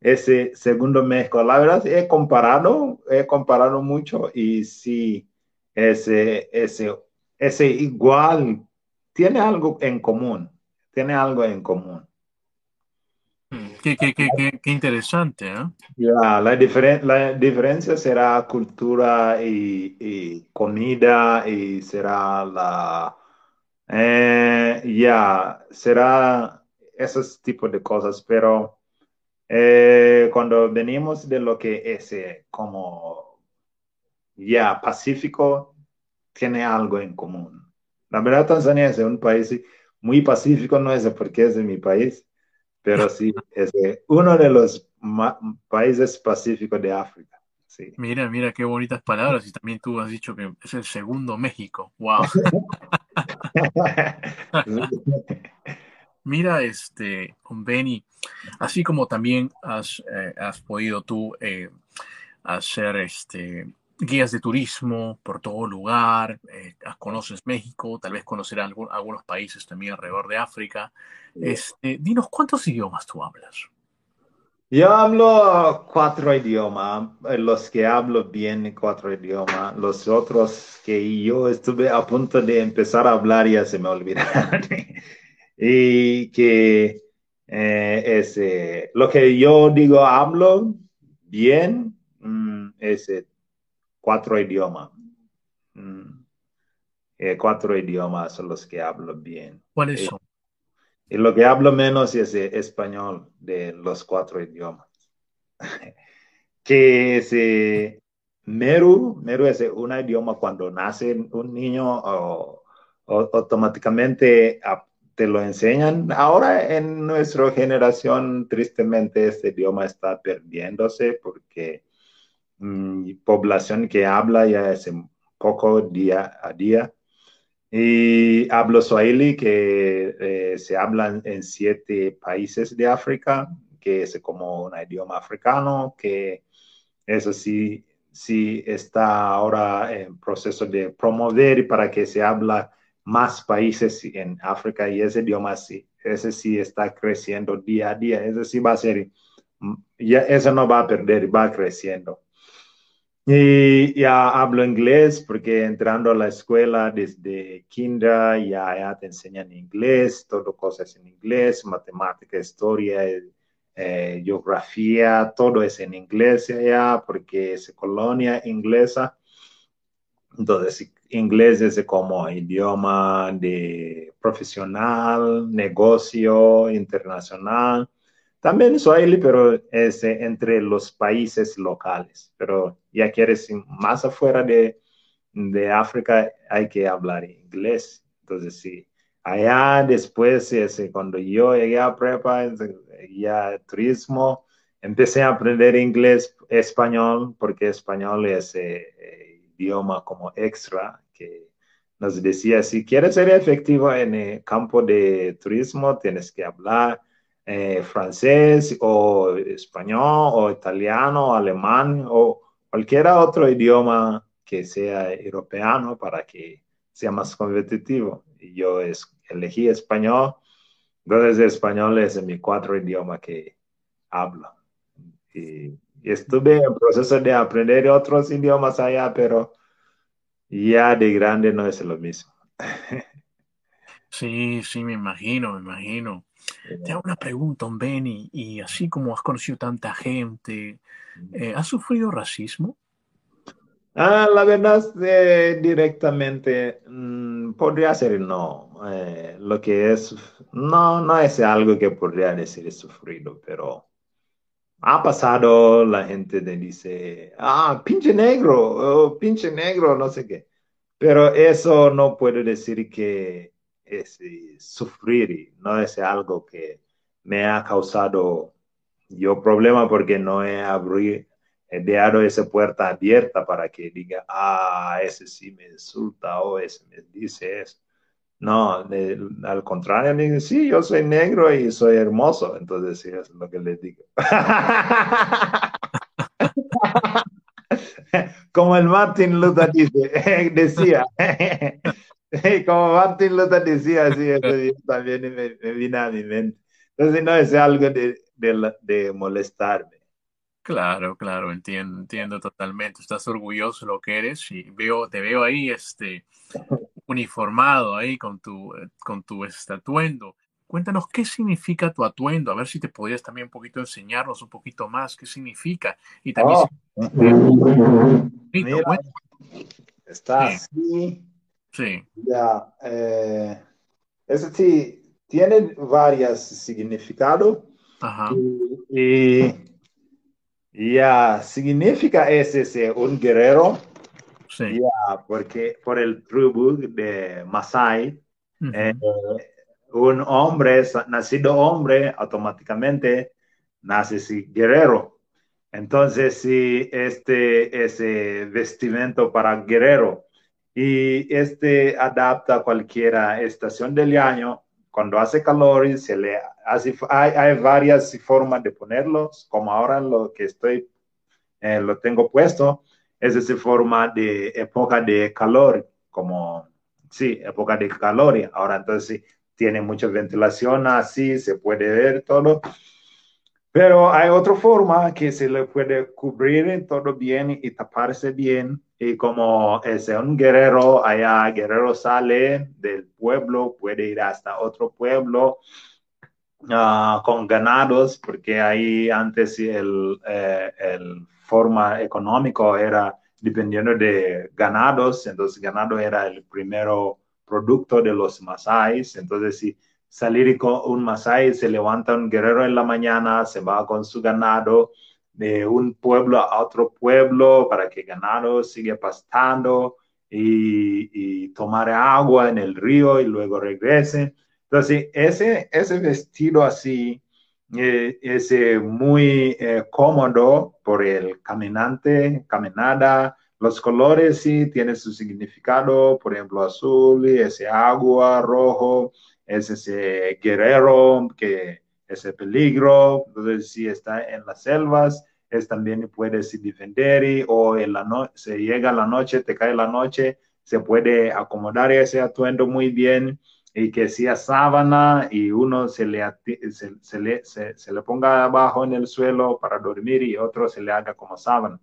ese segundo México. La verdad, he comparado, he comparado mucho y sí, ese, ese, ese igual tiene algo en común, tiene algo en común. Mm, qué, qué, qué, qué interesante. ¿eh? la, la diferencia será cultura y, y comida y será la... Eh, ya, será esos tipos de cosas, pero eh, cuando venimos de lo que es eh, como ya pacífico, tiene algo en común. La verdad, Tanzania es un país muy pacífico, no es porque es de mi país, pero sí (laughs) es uno de los países pacíficos de África. Sí. Mira, mira qué bonitas palabras. Y también tú has dicho que es el segundo México. (laughs) ¡Wow! (laughs) Mira, este, Benny, así como también has, eh, podido tú eh, hacer este, guías de turismo por todo lugar, eh, conoces México, tal vez conocer algunos países también alrededor de África. Este, dinos, ¿cuántos idiomas tú hablas? Yo hablo cuatro idiomas, los que hablo bien cuatro idiomas, los otros que yo estuve a punto de empezar a hablar ya se me olvidaron. (laughs) y que eh, es, lo que yo digo, hablo bien, mm, es cuatro idiomas. Mm, eh, cuatro idiomas son los que hablo bien. ¿Cuáles son? Y lo que hablo menos es español de los cuatro idiomas. (laughs) que es Meru, Meru es un idioma cuando nace un niño o, automáticamente te lo enseñan. Ahora en nuestra generación, tristemente, este idioma está perdiéndose porque mm, población que habla ya es poco día a día. Y hablo Swahili, que eh, se habla en siete países de África, que es como un idioma africano, que eso sí, sí está ahora en proceso de promover para que se habla más países en África y ese idioma sí, ese sí está creciendo día a día, ese sí va a ser, ya, eso no va a perder, va creciendo. Y ya hablo inglés porque entrando a la escuela desde kinder ya, ya te enseñan inglés, todo cosas en inglés, matemática, historia, eh, geografía, todo es en inglés ya porque es colonia inglesa. Entonces, inglés es como idioma de profesional, negocio, internacional. También Swahili, pero es entre los países locales. Pero ya quieres más afuera de, de África, hay que hablar inglés. Entonces, sí. Allá después, cuando yo llegué a prepa, ya turismo, empecé a aprender inglés, español, porque español es eh, idioma como extra que nos decía, si quieres ser efectivo en el campo de turismo, tienes que hablar eh, francés o español o italiano o alemán o cualquier otro idioma que sea europeo para que sea más competitivo. Yo es, elegí español, entonces español es mi cuatro idioma que hablo. Y, estuve en proceso de aprender otros idiomas allá, pero ya de grande no es lo mismo. (laughs) Sí, sí, me imagino, me imagino. Te hago una pregunta, Benny, y así como has conocido tanta gente, eh, ¿has sufrido racismo? Ah, la verdad, eh, directamente mm, podría ser no. Eh, lo que es, no, no es algo que podría decir sufrido, pero ha pasado, la gente te dice, ah, pinche negro, oh, pinche negro, no sé qué. Pero eso no puedo decir que es sufrir, no es algo que me ha causado yo problema porque no he abierto he dejado esa puerta abierta para que diga, ah, ese sí me insulta o ese me dice eso. No, al contrario, digo, sí, yo soy negro y soy hermoso, entonces sí, es lo que les digo. (laughs) Como el Martin Luther dice, (laughs) decía, (laughs) (laughs) como Martin Luther decía, así eso también me, me, vino a mi mente. Entonces no es algo de, de, de molestarme. Claro, claro, entiendo, entiendo totalmente. Estás orgulloso de lo que eres y veo, te veo ahí, este, uniformado ahí con tu, con tu estatuendo. Cuéntanos qué significa tu atuendo, a ver si te podrías también un poquito enseñarnos un poquito más qué significa. Y también oh. está así. Sí. Ya, eh, eso sí, tiene varios significados. Ajá. y ya, significa ese, un guerrero. Sí. Ya, porque por el tribu de Masai, eh, un hombre, nacido hombre, automáticamente nace guerrero. Entonces, sí, este ese vestimento para guerrero. Y este adapta a cualquier estación del año cuando hace calor, se le hace, hay, hay, varias formas de ponerlos, como ahora lo que estoy, eh, lo tengo puesto, es esa forma de época de calor, como, sí, época de calor. Ahora entonces tiene mucha ventilación, así se puede ver todo. Pero hay otra forma que se le puede cubrir todo bien y taparse bien. Y como es un guerrero, allá guerrero sale del pueblo, puede ir hasta otro pueblo uh, con ganados, porque ahí antes el, eh, el forma económico era dependiendo de ganados, entonces ganado era el primero producto de los masáis, entonces si salir con un Masai, se levanta un guerrero en la mañana, se va con su ganado de un pueblo a otro pueblo para que ganado siga pastando y, tomar agua en el río y luego regrese. Entonces, ese, ese vestido así eh, es muy eh, cómodo por el caminante, caminada. Los colores sí tienen su significado, por ejemplo, azul, ese agua, rojo, es ese guerrero que ese peligro, entonces si está en las selvas, es también puedes defender o en la noche, se llega la noche, te cae la noche, se puede acomodar ese atuendo muy bien y que sea sábana y uno se le, se, le, se, le ponga abajo en el suelo para dormir y otro se le haga como sábana.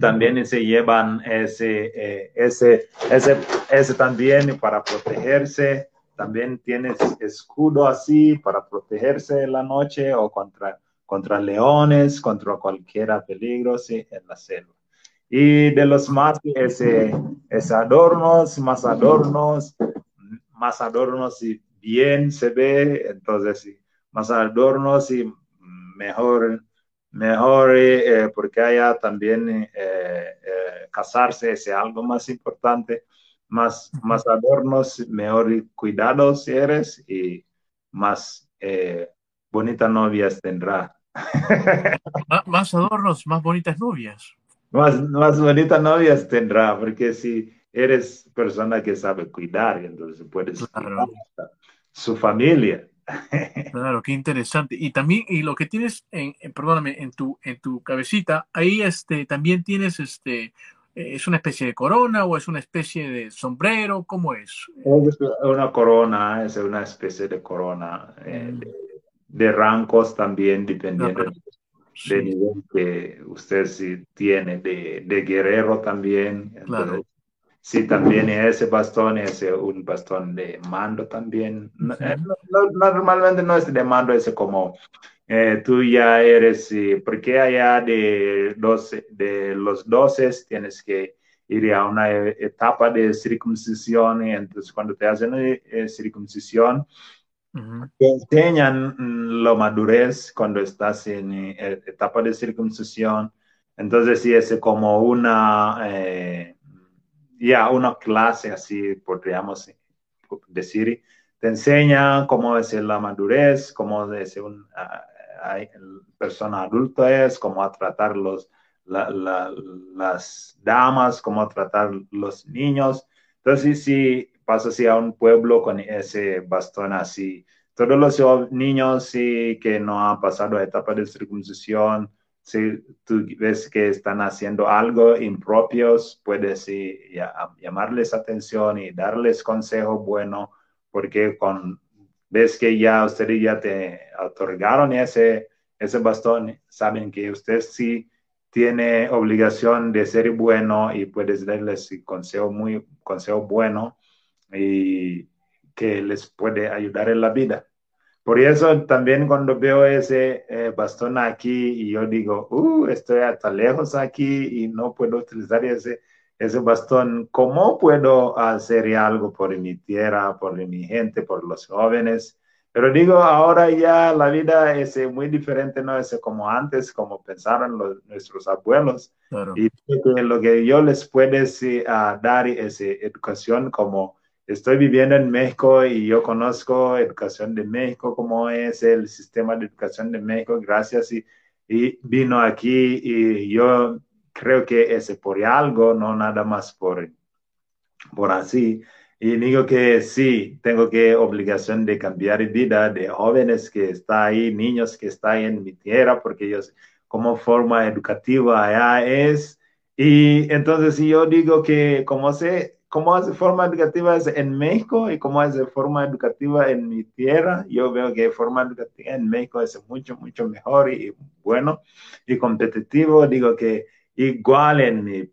También se llevan ese, eh, ese, ese, ese también para protegerse también tienes escudo así para protegerse en la noche o contra, contra leones, contra cualquier peligro sí, en la selva. Y de los más, ese, ese adornos, más adornos, más adornos y bien se ve, entonces sí, más adornos y mejor, mejor eh, porque haya también eh, eh, casarse es algo más importante más, más adornos, mejor cuidados eres y más eh, bonitas novias tendrá. (laughs) más adornos, más bonitas novias. Más, más bonitas novias tendrá, porque si eres persona que sabe cuidar, entonces puedes cuidar su familia. (laughs) Claro, qué interesante. Y también, y lo que tienes, en, perdóname, en tu, en tu cabecita, ahí este, también tienes este, ¿Es una especie de corona o es una especie de sombrero? ¿Cómo es? Es una corona, es una especie de corona, eh, mm. de, rancos también, dependiendo. de nivel que usted sí tiene, de, de guerrero también. Claro. Sí, también ese bastón es un bastón de mando también. Eh, normalmente no es de mando, es como eh, tú ya eres, porque allá de, 12, de los 12 tienes que ir a una etapa de circuncisión y entonces cuando te hacen eh, circuncisión, te enseñan mm, la madurez cuando estás en etapa de circuncisión. Entonces sí es como una ya una clase así, podríamos decir, te enseña cómo es la madurez, cómo es una persona adulta es, cómo tratar los, las damas, cómo tratar los niños. Entonces, si pasas a un pueblo con ese bastón así, todos los niños sí, que no han pasado etapa de circuncisión, si tú ves que están haciendo algo impropios, puedes llamarles atención y darles consejo bueno, porque con, ves que ya ustedes ya te otorgaron ese, ese bastón, saben que usted sí tiene obligación de ser bueno y puedes darles consejo muy consejo bueno y que les puede ayudar en la vida. Por eso también cuando veo ese eh, bastón aquí y yo digo, uh, estoy hasta lejos aquí y no puedo utilizar ese, ese bastón, ¿cómo puedo hacer algo por mi tierra, por mi gente, por los jóvenes? Pero digo, ahora ya la vida es muy diferente, no es como antes, como pensaron los, nuestros abuelos. Y lo que yo les puedo dar es educación como estoy viviendo en México y yo conozco educación de México, cómo es el sistema de educación de México, gracias y, y vino aquí y yo creo que es por algo, no nada más por, por así. Y digo que sí, tengo que obligación de cambiar vida de jóvenes que está ahí, niños que están en mi tierra, porque ellos como forma educativa allá es. Y entonces yo digo que como sé cómo hace forma educativa en México y cómo hace forma educativa en mi tierra. Yo veo que forma educativa en México es mucho, mucho mejor y bueno y competitivo. Digo que igual en mi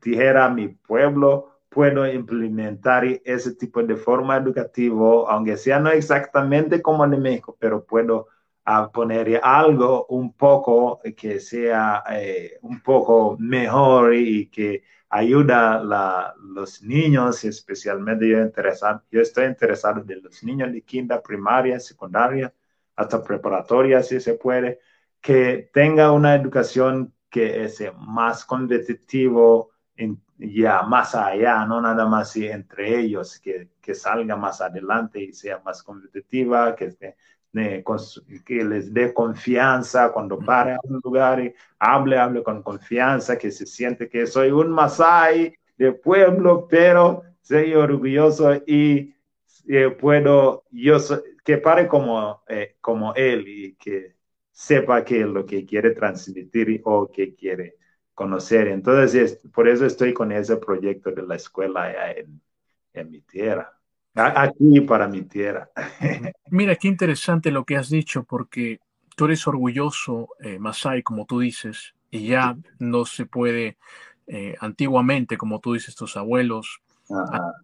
tierra, mi pueblo, puedo implementar ese tipo de forma educativa, aunque sea no exactamente como en México, pero puedo ah, poner algo un poco que sea eh, un poco mejor y que ayuda a los niños, especialmente yo, estoy interesado en los niños de quinta, primaria, secundaria, hasta preparatoria, si se puede, que tenga una educación que es más competitivo, ya más allá, no nada más entre ellos, que, que salga más adelante y sea más competitiva, que que les dé confianza cuando pare a un lugar y hable, hable con confianza, que se siente que soy un Masai de pueblo, pero soy orgulloso y eh, puedo, yo que pare como, eh, como él y que sepa que es lo que quiere transmitir o que quiere conocer. Entonces, por eso estoy con ese proyecto de la escuela en, en mi tierra. Aquí para mi tierra. Mira, qué interesante lo que has dicho, porque tú eres orgulloso, eh, Masai, como tú dices, y ya no se puede, eh, antiguamente, como tú dices, tus abuelos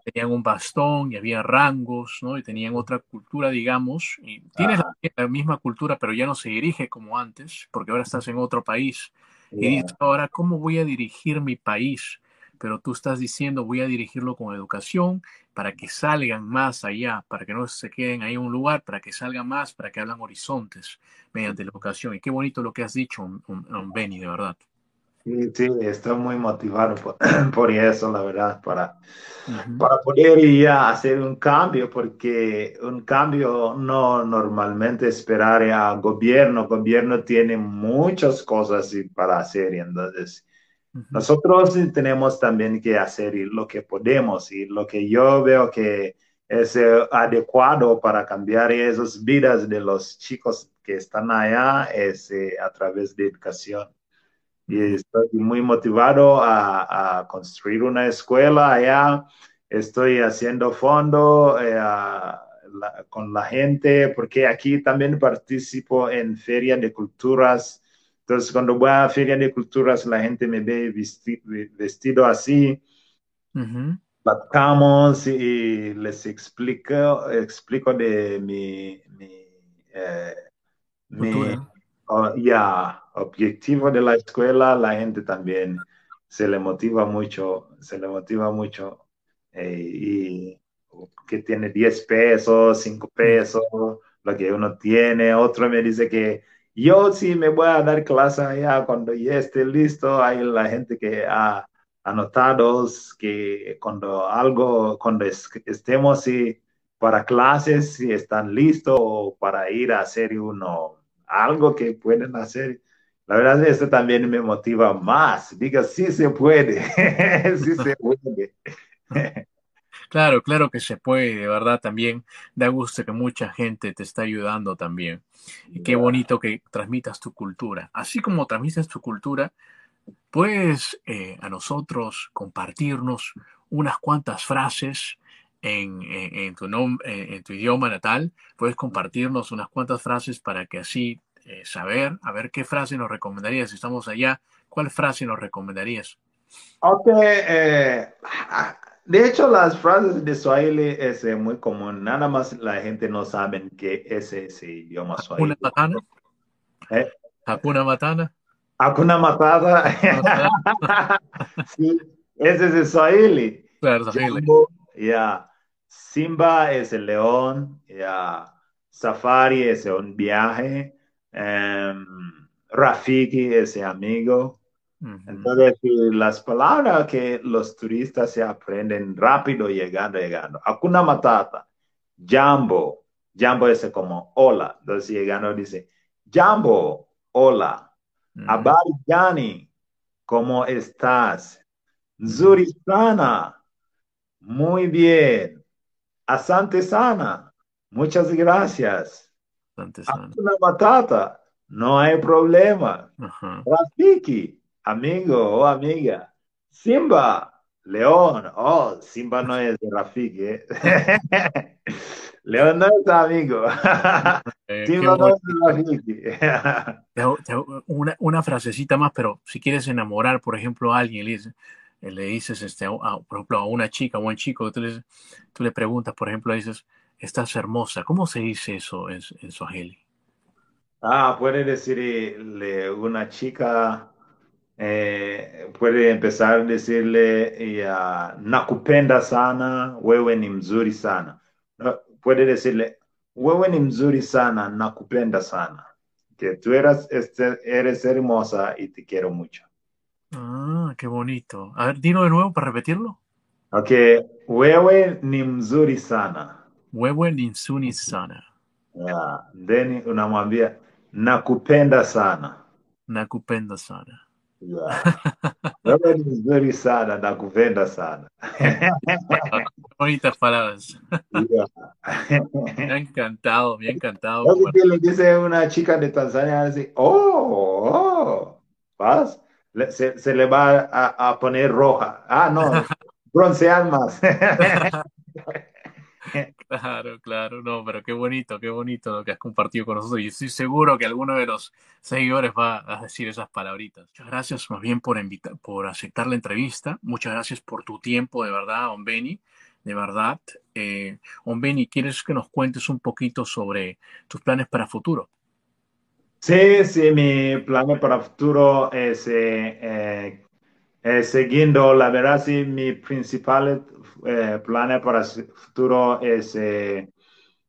tenían un bastón y había rangos, ¿no? Y tenían otra cultura, digamos, y tienes la, misma cultura, pero ya no se dirige como antes, porque ahora estás en otro país. Y dices, ahora, ¿cómo voy a dirigir mi país? Pero tú estás diciendo voy a dirigirlo con educación para que salgan más allá, para que no se queden ahí en un lugar, para que salgan más, para que hablan horizontes mediante la educación. Y qué bonito lo que has dicho, Benny, de verdad. Sí, sí, estoy muy motivado (clears throat) por, eso, la verdad, para, para poder ya hacer un cambio, porque un cambio no normalmente esperar al gobierno. Gobierno tiene muchas cosas para hacer, y entonces nosotros tenemos también que hacer lo que podemos y lo que yo veo que es eh, adecuado para cambiar esas vidas de los chicos que están allá es eh, a través de educación. Y estoy muy motivado a, construir una escuela allá. Estoy haciendo fondo eh, con la gente porque aquí también participo en Feria de Culturas Entonces, cuando voy a Feria de Culturas, la gente me ve vestido así. Platicamos y les explico, explico de mi, mi, eh, ya, objetivo de la escuela. La gente también se le motiva mucho, se le motiva mucho. Eh, y que tiene 10 pesos, 5 pesos, lo que uno tiene. Otro me dice que yo sí me voy a dar clase allá cuando ya esté listo. Hay la gente que ha anotado que cuando algo, cuando estemos para clases, si están listos o para ir a hacer uno, algo que pueden hacer. La verdad, esto también me motiva más. Diga, sí se puede, (laughs) sí se puede. (laughs) Claro, claro que se puede, de verdad también da gusto que mucha gente te está ayudando también. Y qué bonito que transmitas tu cultura. Así como transmites tu cultura, puedes eh, a nosotros compartirnos unas cuantas frases en, en, tu en, tu idioma natal. Puedes compartirnos unas cuantas frases para que así eh, saber, a ver qué frase nos recomendarías. Si estamos allá, ¿cuál frase nos recomendarías? Ok, eh, de hecho, las frases de Swahili es eh, muy común. Nada más la gente no sabe que es ese idioma Swahili. ¿Hakuna Matana? ¿Eh? ¿Hakuna Matana? ¿Hakuna Matata? (laughs) sí, ese es el Swahili. Claro, Swahili. Ya. Simba es el león. Ya. Safari es un viaje. Um, Rafiki es el amigo. Entonces, las palabras que los turistas se aprenden rápido llegando, llegando. Hakuna Matata, Jambo, Jambo es como hola. Entonces, llegando dice, Jambo, hola. Abari Jani, ¿cómo estás? Nzuri sana, muy bien. Asante sana, muchas gracias. Hakuna Matata, no hay problema. Rafiki, amigo o amiga. Simba, león. Oh, Simba no es de Rafiki. ¿eh? (laughs) león no es amigo. (laughs) Eh, Simba no es de Rafiki. (laughs) una, una frasecita más, pero si quieres enamorar, por ejemplo, a alguien, le dices, le dices este, por ejemplo, a una chica o a un chico, tú le, tú le preguntas, por ejemplo, le dices, estás hermosa. ¿Cómo se dice eso en, en Swahili? Ah, puede decirle una chica eh, puede empezar a decirle ya, nakupenda sana, wewe ni mzuri sana. Puede decirle, wewe ni mzuri sana, nakupenda sana. Que tú eres, este, eres hermosa y te quiero mucho. Ah, qué bonito. A ver, dilo de nuevo para repetirlo. Ok, wewe ni mzuri sana. Wewe ni mzuri sana. Yeah. Then unamwambia nakupenda sana. Nakupenda sana. Wewe ni mzuri sana, nakupenda sana. (laughs) Bonitas palabras. me ha encantado, me ha encantado. que le dice una chica de Tanzania, así, oh, oh, ¿vas? Se, se, le va a, a, poner roja. Ah, no, (laughs) broncear más. (laughs) (laughs) Claro, claro, no, pero qué bonito, qué bonito lo que has compartido con nosotros y estoy seguro que alguno de los seguidores va a decir esas palabritas. Muchas gracias más bien por, invitar, por aceptar la entrevista, muchas gracias por tu tiempo, de verdad, Ombeni, de verdad. Eh, Ombeni, ¿quieres que nos cuentes un poquito sobre tus planes para futuro? Sí, sí, mi plan para futuro es eh, eh, eh, siguiendo, la verdad, sí, mi principal eh, plan para el futuro es eh,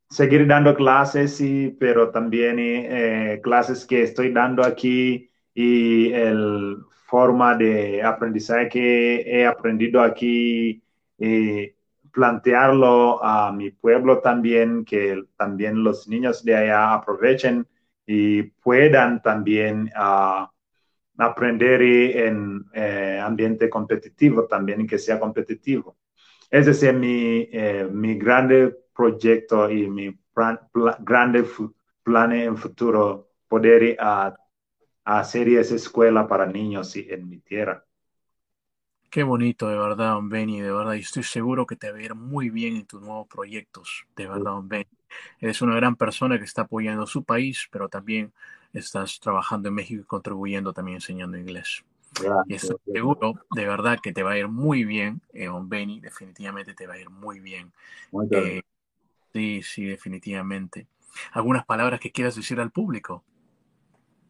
seguir dando clases, sí, pero también eh, clases que estoy dando aquí y el forma de aprendizaje que he aprendido aquí y plantearlo a mi pueblo también, que también los niños de allá aprovechen y puedan también uh, aprender en eh, ambiente competitivo también que sea competitivo. Ese es mi, eh, mi grande proyecto y mi plan, grande plan en futuro, poder ir a, hacer esa escuela para niños en mi tierra. Qué bonito, de verdad, Benny, de verdad. Y estoy seguro que te va a ir muy bien en tus nuevos proyectos, de verdad, Benny. Eres una gran persona que está apoyando su país, pero también estás trabajando en México y contribuyendo también enseñando inglés. Y estoy seguro, de verdad, que te va a ir muy bien, eh, Benny, definitivamente te va a ir muy bien. Eh, sí, sí, definitivamente. ¿Algunas palabras que quieras decir al público?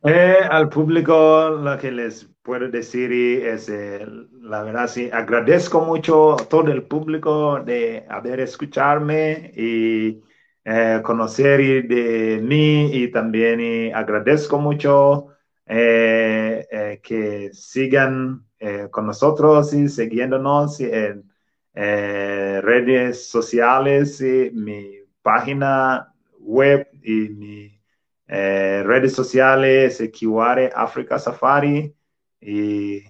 Eh, al público lo que les puedo decir es, eh, la verdad, sí, agradezco mucho a todo el público de haber escucharme y eh, conocer de mí y también agradezco mucho que sigan con nosotros y siguiéndonos en redes sociales, y mi página web y mi eh, redes sociales, Kiware Africa Safari, y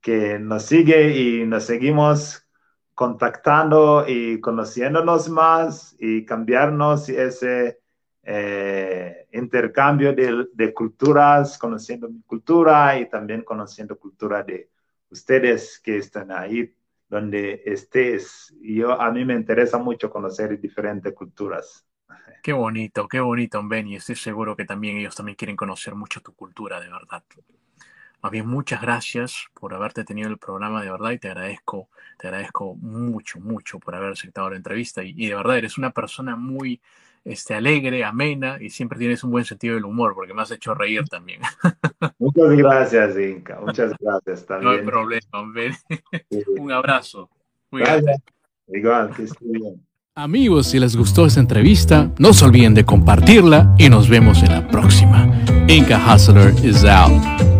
que nos sigue y nos seguimos contactando y conociéndonos más y cambiarnos ese eh, intercambio de, de, culturas, conociendo mi cultura y también conociendo cultura de ustedes que están ahí donde estés. Yo, a mí me interesa mucho conocer diferentes culturas. Qué bonito, qué bonito, Benny. Estoy seguro que también ellos también quieren conocer mucho tu cultura, de verdad. Más bien, muchas gracias por haberte tenido el programa, de verdad, y te agradezco, te agradezco mucho, mucho por haber aceptado la entrevista. Y, de verdad, eres una persona muy este, alegre, amena, y siempre tienes un buen sentido del humor, porque me has hecho reír también. (laughs) Muchas gracias, Inca. Muchas gracias también. (laughs) No hay problema, Benny. (laughs) un abrazo. Muy gracias. Igual, que esté bien. Amigos, si les gustó esta entrevista, no se olviden de compartirla y nos vemos en la próxima. Inca Hustler is out.